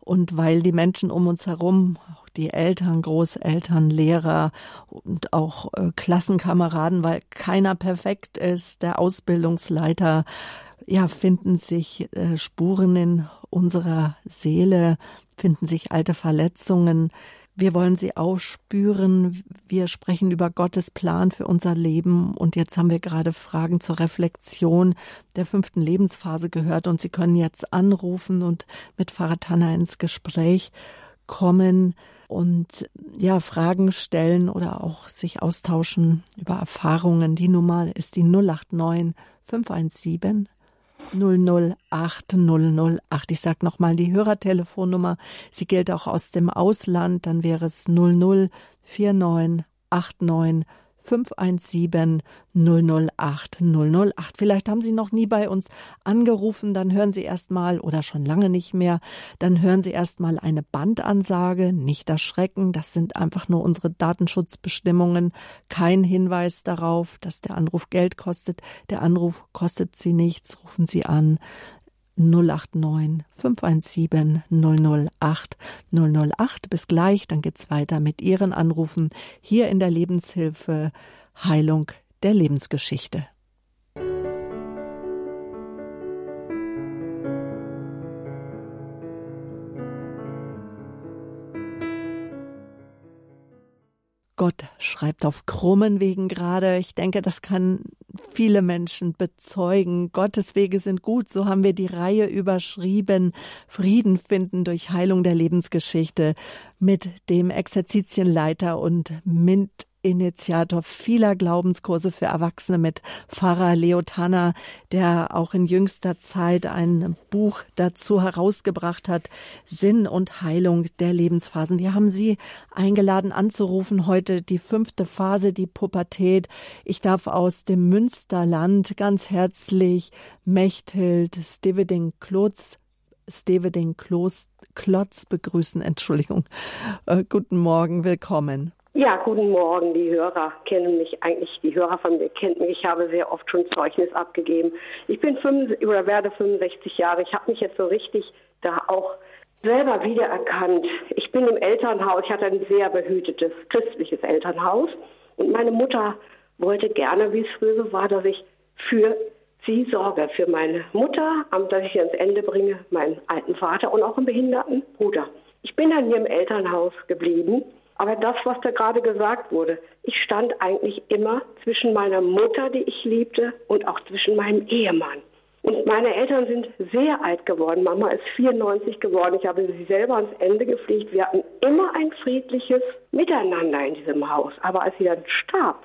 Und weil die Menschen um uns herum, die Eltern, Großeltern, Lehrer und auch äh, Klassenkameraden, weil keiner perfekt ist, der Ausbildungsleiter, ja, finden sich äh, Spuren in unserer Seele, finden sich alte Verletzungen. Wir wollen sie aufspüren. Wir sprechen über Gottes Plan für unser Leben. Und jetzt haben wir gerade Fragen zur Reflexion der fünften Lebensphase gehört. Und Sie können jetzt anrufen und mit Pfarrer Tanner ins Gespräch kommen und ja, Fragen stellen oder auch sich austauschen über Erfahrungen. Die Nummer ist die 089 517 008 008. Ich sage nochmal die Hörertelefonnummer. Sie gilt auch aus dem Ausland. Dann wäre es 004989 517 008 008. Vielleicht haben Sie noch nie bei uns angerufen, dann hören Sie erstmal oder schon lange nicht mehr, dann hören Sie erstmal eine Bandansage, nicht erschrecken, das sind einfach nur unsere Datenschutzbestimmungen, kein Hinweis darauf, dass der Anruf Geld kostet. Der Anruf kostet Sie nichts, rufen Sie an 089 517 008 008. Bis gleich, dann geht's weiter mit Ihren Anrufen hier in der Lebenshilfe Heilung der Lebensgeschichte. Gott schreibt auf krummen Wegen gerade. Ich denke, das kann viele Menschen bezeugen. Gottes Wege sind gut. So haben wir die Reihe überschrieben. Frieden finden durch Heilung der Lebensgeschichte mit dem Exerzitienleiter und mit Initiator vieler Glaubenskurse für Erwachsene mit Pfarrer Leo Tanner, der auch in jüngster Zeit ein Buch dazu herausgebracht hat, Sinn und Heilung der Lebensphasen. Wir haben Sie eingeladen anzurufen heute die fünfte Phase, die Pubertät. Ich darf aus dem Münsterland ganz herzlich Mechthild Steveding Klotz Steveding Klotz begrüßen. Entschuldigung. Äh, guten Morgen, willkommen. Ja, guten Morgen. Die Hörer kennen mich eigentlich, die Hörer von mir kennen mich. Ich habe sehr oft schon Zeugnis abgegeben. Ich bin fünf, oder werde 65 Jahre. Ich habe mich jetzt so richtig da auch selber wiedererkannt. Ich bin im Elternhaus. Ich hatte ein sehr behütetes christliches Elternhaus. Und meine Mutter wollte gerne, wie es früher so war, dass ich für sie sorge. Für meine Mutter, dass ich sie ans Ende bringe, meinen alten Vater und auch einen behinderten Bruder. Ich bin dann hier im Elternhaus geblieben aber das, was da gerade gesagt wurde, ich stand eigentlich immer zwischen meiner Mutter, die ich liebte, und auch zwischen meinem Ehemann. Und meine Eltern sind sehr alt geworden. Mama ist 94 geworden. Ich habe sie selber ans Ende gepflegt. Wir hatten immer ein friedliches Miteinander in diesem Haus. Aber als sie dann starb,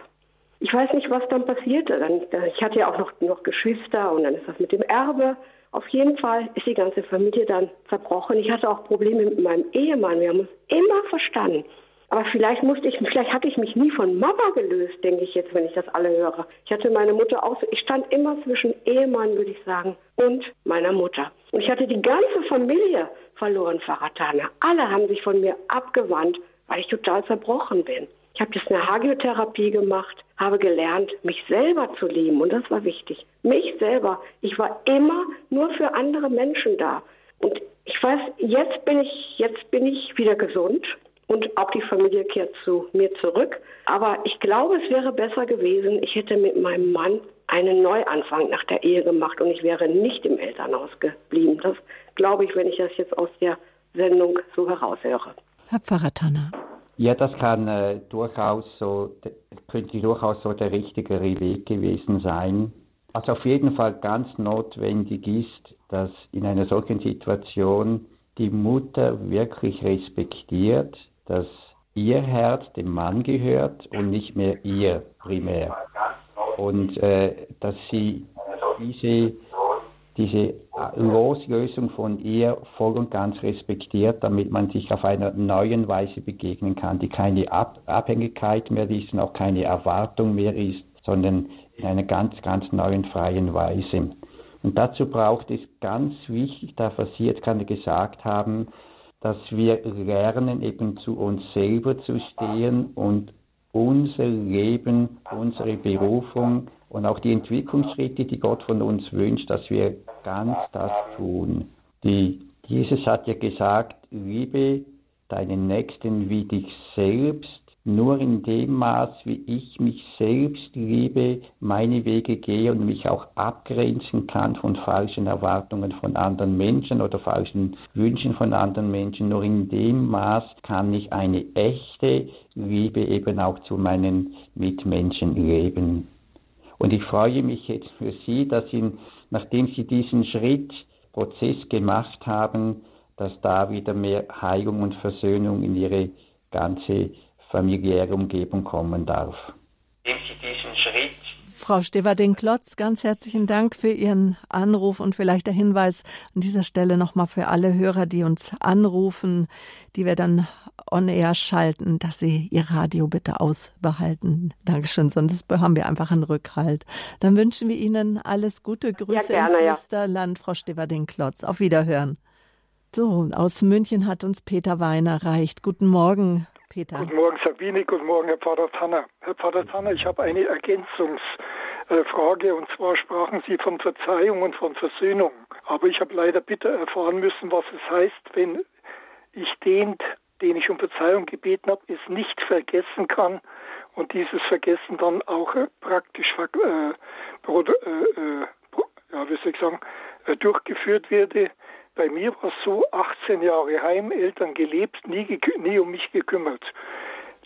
ich weiß nicht, was dann passierte. Dann, ich hatte ja auch noch, noch Geschwister und dann ist das mit dem Erbe. Auf jeden Fall ist die ganze Familie dann zerbrochen. Ich hatte auch Probleme mit meinem Ehemann. Wir haben uns immer verstanden. Aber vielleicht musste ich, vielleicht hatte ich mich nie von Mama gelöst, denke ich jetzt, wenn ich das alle höre. Ich hatte meine Mutter auch, ich stand immer zwischen Ehemann, würde ich sagen, und meiner Mutter. Und ich hatte die ganze Familie verloren, Faratana. Alle haben sich von mir abgewandt, weil ich total zerbrochen bin. Ich habe jetzt eine Hagiotherapie gemacht, habe gelernt, mich selber zu lieben. Und das war wichtig. Mich selber. Ich war immer nur für andere Menschen da. Und ich weiß, jetzt bin ich, jetzt bin ich wieder gesund und auch die Familie kehrt zu mir zurück. Aber ich glaube, es wäre besser gewesen, ich hätte mit meinem Mann einen Neuanfang nach der Ehe gemacht und ich wäre nicht im Elternhaus geblieben. Das glaube ich, wenn ich das jetzt aus der Sendung so heraushöre. Herr Pfarrer Tanner. Ja, das kann äh, durchaus so, könnte durchaus so der richtigere Weg gewesen sein. Was auf jeden Fall ganz notwendig ist, dass in einer solchen Situation die Mutter wirklich respektiert, dass ihr Herz dem Mann gehört und nicht mehr ihr primär. Und äh, dass sie diese, diese Loslösung von ihr voll und ganz respektiert, damit man sich auf einer neuen Weise begegnen kann, die keine Ab Abhängigkeit mehr ist und auch keine Erwartung mehr ist, sondern in einer ganz, ganz neuen, freien Weise. Und dazu braucht es ganz wichtig, da was Sie jetzt gerade gesagt haben, dass wir lernen, eben zu uns selber zu stehen und unser Leben, unsere Berufung und auch die Entwicklungsschritte, die Gott von uns wünscht, dass wir ganz das tun. Die, Jesus hat ja gesagt, liebe deinen Nächsten wie dich selbst nur in dem Maß, wie ich mich selbst liebe, meine Wege gehe und mich auch abgrenzen kann von falschen Erwartungen von anderen Menschen oder falschen Wünschen von anderen Menschen, nur in dem Maß kann ich eine echte Liebe eben auch zu meinen Mitmenschen leben. Und ich freue mich jetzt für Sie, dass Sie, nachdem Sie diesen Schritt, Prozess gemacht haben, dass da wieder mehr Heilung und Versöhnung in Ihre ganze familiäre Umgebung kommen darf. Frau Steverding-Klotz, ganz herzlichen Dank für Ihren Anruf und vielleicht der Hinweis an dieser Stelle nochmal für alle Hörer, die uns anrufen, die wir dann on air schalten, dass Sie Ihr Radio bitte ausbehalten. Dankeschön, sonst haben wir einfach einen Rückhalt. Dann wünschen wir Ihnen alles Gute. Grüße ja, gerne, ins Musterland, ja. Frau Steverding-Klotz. Auf Wiederhören. So, aus München hat uns Peter Weiner erreicht. Guten Morgen. Peter. Guten Morgen, Sabine. Guten Morgen, Herr Pfarrer Tanner. Herr Pfarrer Tanner, ich habe eine Ergänzungsfrage und zwar sprachen Sie von Verzeihung und von Versöhnung. Aber ich habe leider bitter erfahren müssen, was es heißt, wenn ich den, den ich um Verzeihung gebeten habe, es nicht vergessen kann und dieses Vergessen dann auch äh, praktisch äh, äh, äh, ja, wie soll ich sagen, durchgeführt werde bei mir war es so, 18 Jahre heim, Eltern gelebt, nie, nie um mich gekümmert.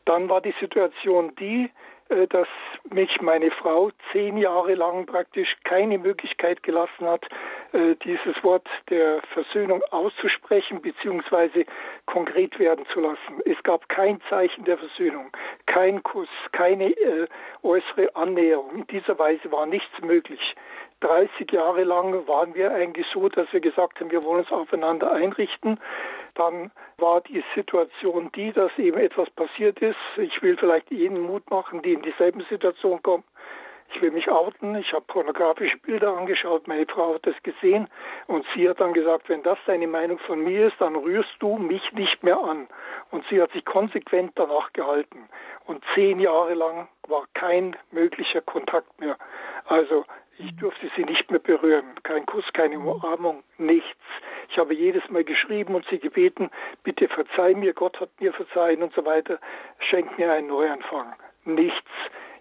Dann war die Situation die, äh, dass mich meine Frau zehn Jahre lang praktisch keine Möglichkeit gelassen hat, äh, dieses Wort der Versöhnung auszusprechen bzw. konkret werden zu lassen. Es gab kein Zeichen der Versöhnung, kein Kuss, keine äh, äußere Annäherung. In dieser Weise war nichts möglich. 30 Jahre lang waren wir eigentlich so, dass wir gesagt haben, wir wollen uns aufeinander einrichten. Dann war die Situation die, dass eben etwas passiert ist. Ich will vielleicht jeden Mut machen, die in dieselben Situation kommen. Ich will mich outen. Ich habe pornografische Bilder angeschaut. Meine Frau hat das gesehen und sie hat dann gesagt, wenn das deine Meinung von mir ist, dann rührst du mich nicht mehr an. Und sie hat sich konsequent danach gehalten. Und zehn Jahre lang war kein möglicher Kontakt mehr. Also ich durfte sie nicht mehr berühren. Kein Kuss, keine Umarmung, nichts. Ich habe jedes Mal geschrieben und sie gebeten, bitte verzeih mir, Gott hat mir verzeihen und so weiter. Schenk mir einen Neuanfang. Nichts.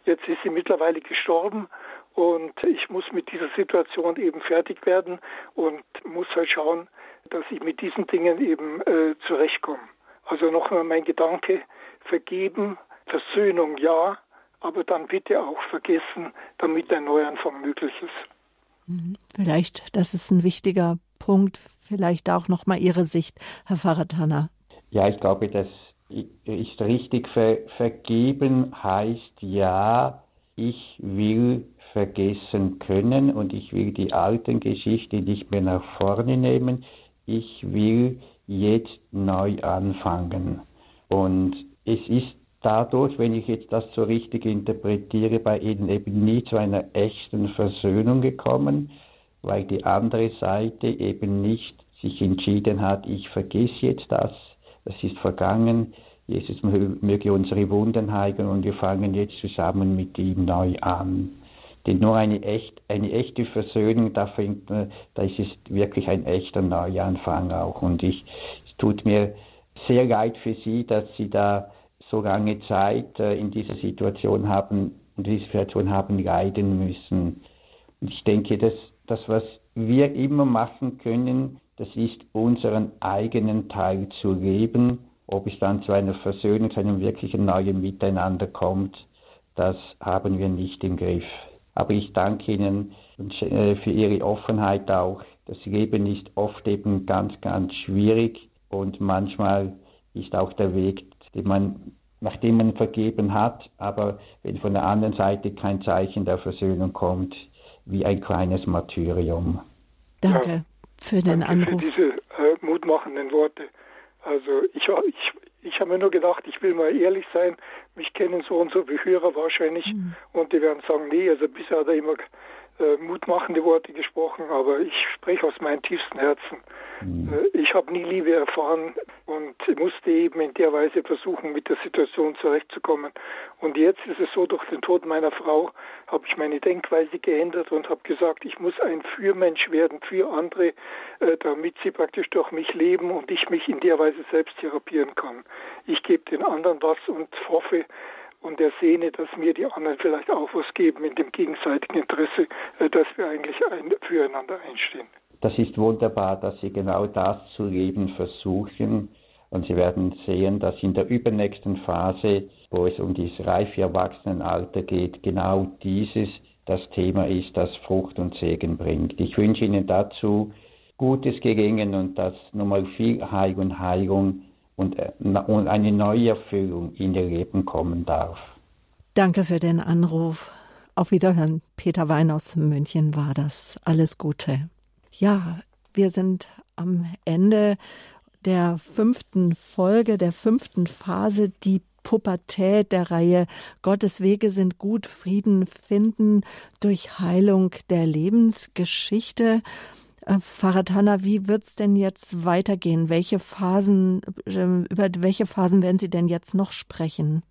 Jetzt ist sie mittlerweile gestorben und ich muss mit dieser Situation eben fertig werden und muss halt schauen, dass ich mit diesen Dingen eben äh, zurechtkomme. Also nochmal mein Gedanke, vergeben, Versöhnung ja, aber dann bitte auch vergessen, damit ein Neuanfang möglich ist. Mhm. Vielleicht, das ist ein wichtiger Punkt, vielleicht auch nochmal Ihre Sicht, Herr Faratana. Ja, ich glaube, das ist richtig. Ver vergeben heißt ja, ich will vergessen können und ich will die alten Geschichten nicht mehr nach vorne nehmen. Ich will jetzt neu anfangen. Und es ist dadurch, wenn ich jetzt das so richtig interpretiere, bei ihnen eben nie zu einer echten Versöhnung gekommen, weil die andere Seite eben nicht sich entschieden hat, ich vergesse jetzt das, das ist vergangen, Jesus möge unsere Wunden heilen und wir fangen jetzt zusammen mit ihm neu an. Denn nur eine, echt, eine echte Versöhnung, da, fängt, da ist es wirklich ein echter Neuanfang auch. Und ich, es tut mir sehr leid für Sie, dass Sie da so lange Zeit äh, in dieser Situation haben, in dieser Situation haben leiden müssen. Und ich denke, dass das, was wir immer machen können, das ist unseren eigenen Teil zu leben. Ob es dann zu einer Versöhnung, zu einem wirklichen neuen Miteinander kommt, das haben wir nicht im Griff. Aber ich danke Ihnen äh, für Ihre Offenheit auch. Das Leben ist oft eben ganz, ganz schwierig und manchmal ist auch der Weg, den man, nachdem man vergeben hat, aber wenn von der anderen Seite kein Zeichen der Versöhnung kommt, wie ein kleines Martyrium. Danke ja, für den danke Anruf. Für diese äh, mutmachenden Worte. Also ich, ich, ich habe mir nur gedacht, ich will mal ehrlich sein. Mich kennen so und so viele Hörer wahrscheinlich mhm. und die werden sagen, nee, also bisher hat er immer äh, mutmachende Worte gesprochen, aber ich spreche aus meinem tiefsten Herzen. Mhm. Äh, ich habe nie Liebe erfahren und musste eben in der Weise versuchen, mit der Situation zurechtzukommen. Und jetzt ist es so, durch den Tod meiner Frau habe ich meine Denkweise geändert und habe gesagt, ich muss ein Fürmensch werden für andere, äh, damit sie praktisch durch mich leben und ich mich in der Weise selbst therapieren kann. Ich gebe den anderen was und hoffe, und der Sehne, dass mir die anderen vielleicht auch was geben in dem gegenseitigen Interesse, äh, dass wir eigentlich ein, füreinander einstehen. Das ist wunderbar, dass Sie genau das zu leben versuchen. Und Sie werden sehen, dass in der übernächsten Phase, wo es um das reife Erwachsenenalter geht, genau dieses das Thema ist, das Frucht und Segen bringt. Ich wünsche Ihnen dazu gutes Gelingen und dass nochmal viel Heil und Heilung und, äh, und eine neue Erfüllung in ihr Leben kommen darf. Danke für den Anruf. Auf Wiederhören. Peter Wein aus München war das. Alles Gute. Ja, wir sind am Ende der fünften Folge, der fünften Phase, die Pubertät der Reihe Gottes Wege sind gut, Frieden finden durch Heilung der Lebensgeschichte. Äh, Tanner, wie wird's denn jetzt weitergehen? Welche Phasen, äh, über welche Phasen werden Sie denn jetzt noch sprechen?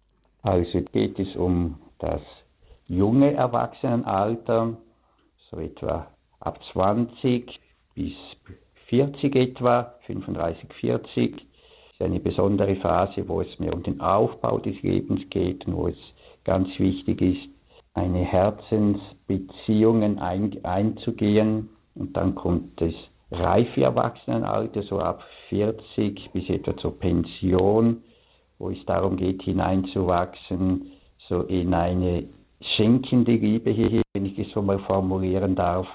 Also geht es um das junge Erwachsenenalter, so etwa ab 20 bis 40 etwa, 35, 40. Das ist eine besondere Phase, wo es mehr um den Aufbau des Lebens geht und wo es ganz wichtig ist, eine Herzensbeziehungen ein, einzugehen und dann kommt das reife Erwachsenenalter, so ab 40 bis etwa zur Pension, wo es darum geht, hineinzuwachsen, so in eine schenkende Liebe, wenn ich es so mal formulieren darf.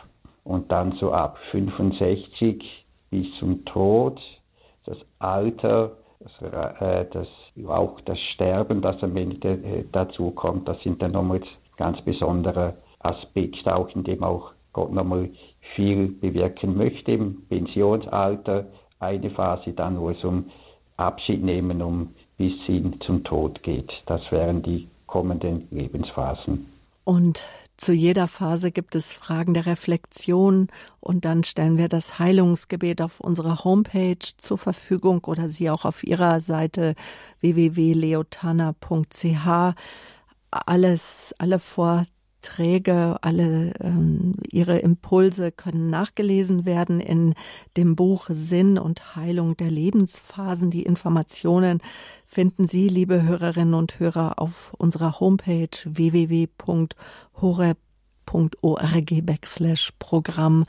Und dann so ab 65 bis zum Tod, das Alter, das, äh, das, auch das Sterben, das am Ende äh, dazu kommt, das sind dann nochmal ganz besondere Aspekte, auch in dem auch Gott nochmal viel bewirken möchte im Pensionsalter. Eine Phase dann, wo es um Abschied nehmen, um bis hin zum Tod geht. Das wären die kommenden Lebensphasen. Und zu jeder Phase gibt es Fragen der Reflexion und dann stellen wir das Heilungsgebet auf unserer Homepage zur Verfügung oder Sie auch auf Ihrer Seite www.leotana.ch. Alles, alle vor Träge, alle ähm, ihre Impulse können nachgelesen werden in dem Buch Sinn und Heilung der Lebensphasen. Die Informationen finden Sie, liebe Hörerinnen und Hörer, auf unserer Homepage www.horeb.org backslash Programm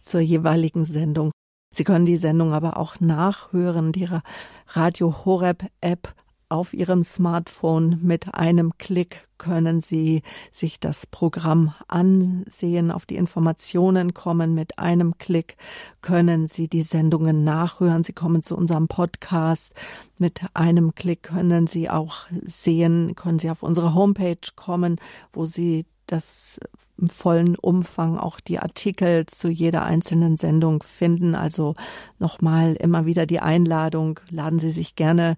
zur jeweiligen Sendung. Sie können die Sendung aber auch nachhören, die Radio Horeb App auf Ihrem Smartphone mit einem Klick können Sie sich das Programm ansehen, auf die Informationen kommen. Mit einem Klick können Sie die Sendungen nachhören. Sie kommen zu unserem Podcast. Mit einem Klick können Sie auch sehen, können Sie auf unsere Homepage kommen, wo Sie das im vollen Umfang auch die Artikel zu jeder einzelnen Sendung finden. Also nochmal immer wieder die Einladung, laden Sie sich gerne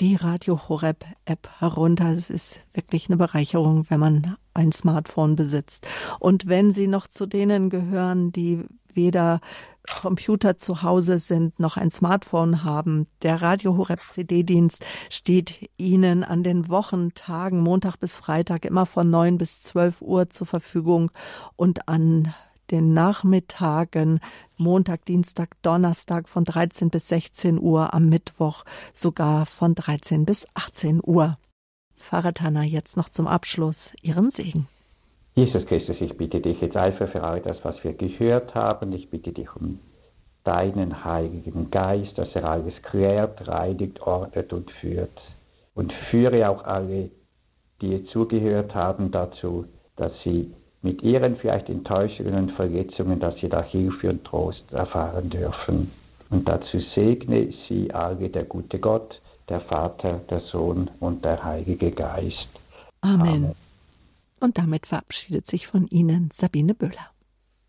die Radio Horeb App herunter. Es ist wirklich eine Bereicherung, wenn man ein Smartphone besitzt. Und wenn Sie noch zu denen gehören, die weder Computer zu Hause sind, noch ein Smartphone haben. Der Radio Horeb CD-Dienst steht Ihnen an den Wochentagen, Montag bis Freitag, immer von neun bis zwölf Uhr zur Verfügung und an den Nachmittagen, Montag, Dienstag, Donnerstag von 13 bis 16 Uhr, am Mittwoch sogar von 13 bis 18 Uhr. Tanner, jetzt noch zum Abschluss Ihren Segen. Jesus Christus, ich bitte dich jetzt einfach für all das, was wir gehört haben. Ich bitte dich um deinen Heiligen Geist, dass er alles klärt, reinigt, ordnet und führt. Und führe auch alle, die zugehört haben, dazu, dass sie mit ihren vielleicht Enttäuschungen und Verletzungen, dass sie da Hilfe und Trost erfahren dürfen. Und dazu segne sie alle der gute Gott, der Vater, der Sohn und der Heilige Geist. Amen. Amen. Und damit verabschiedet sich von Ihnen Sabine Böhler.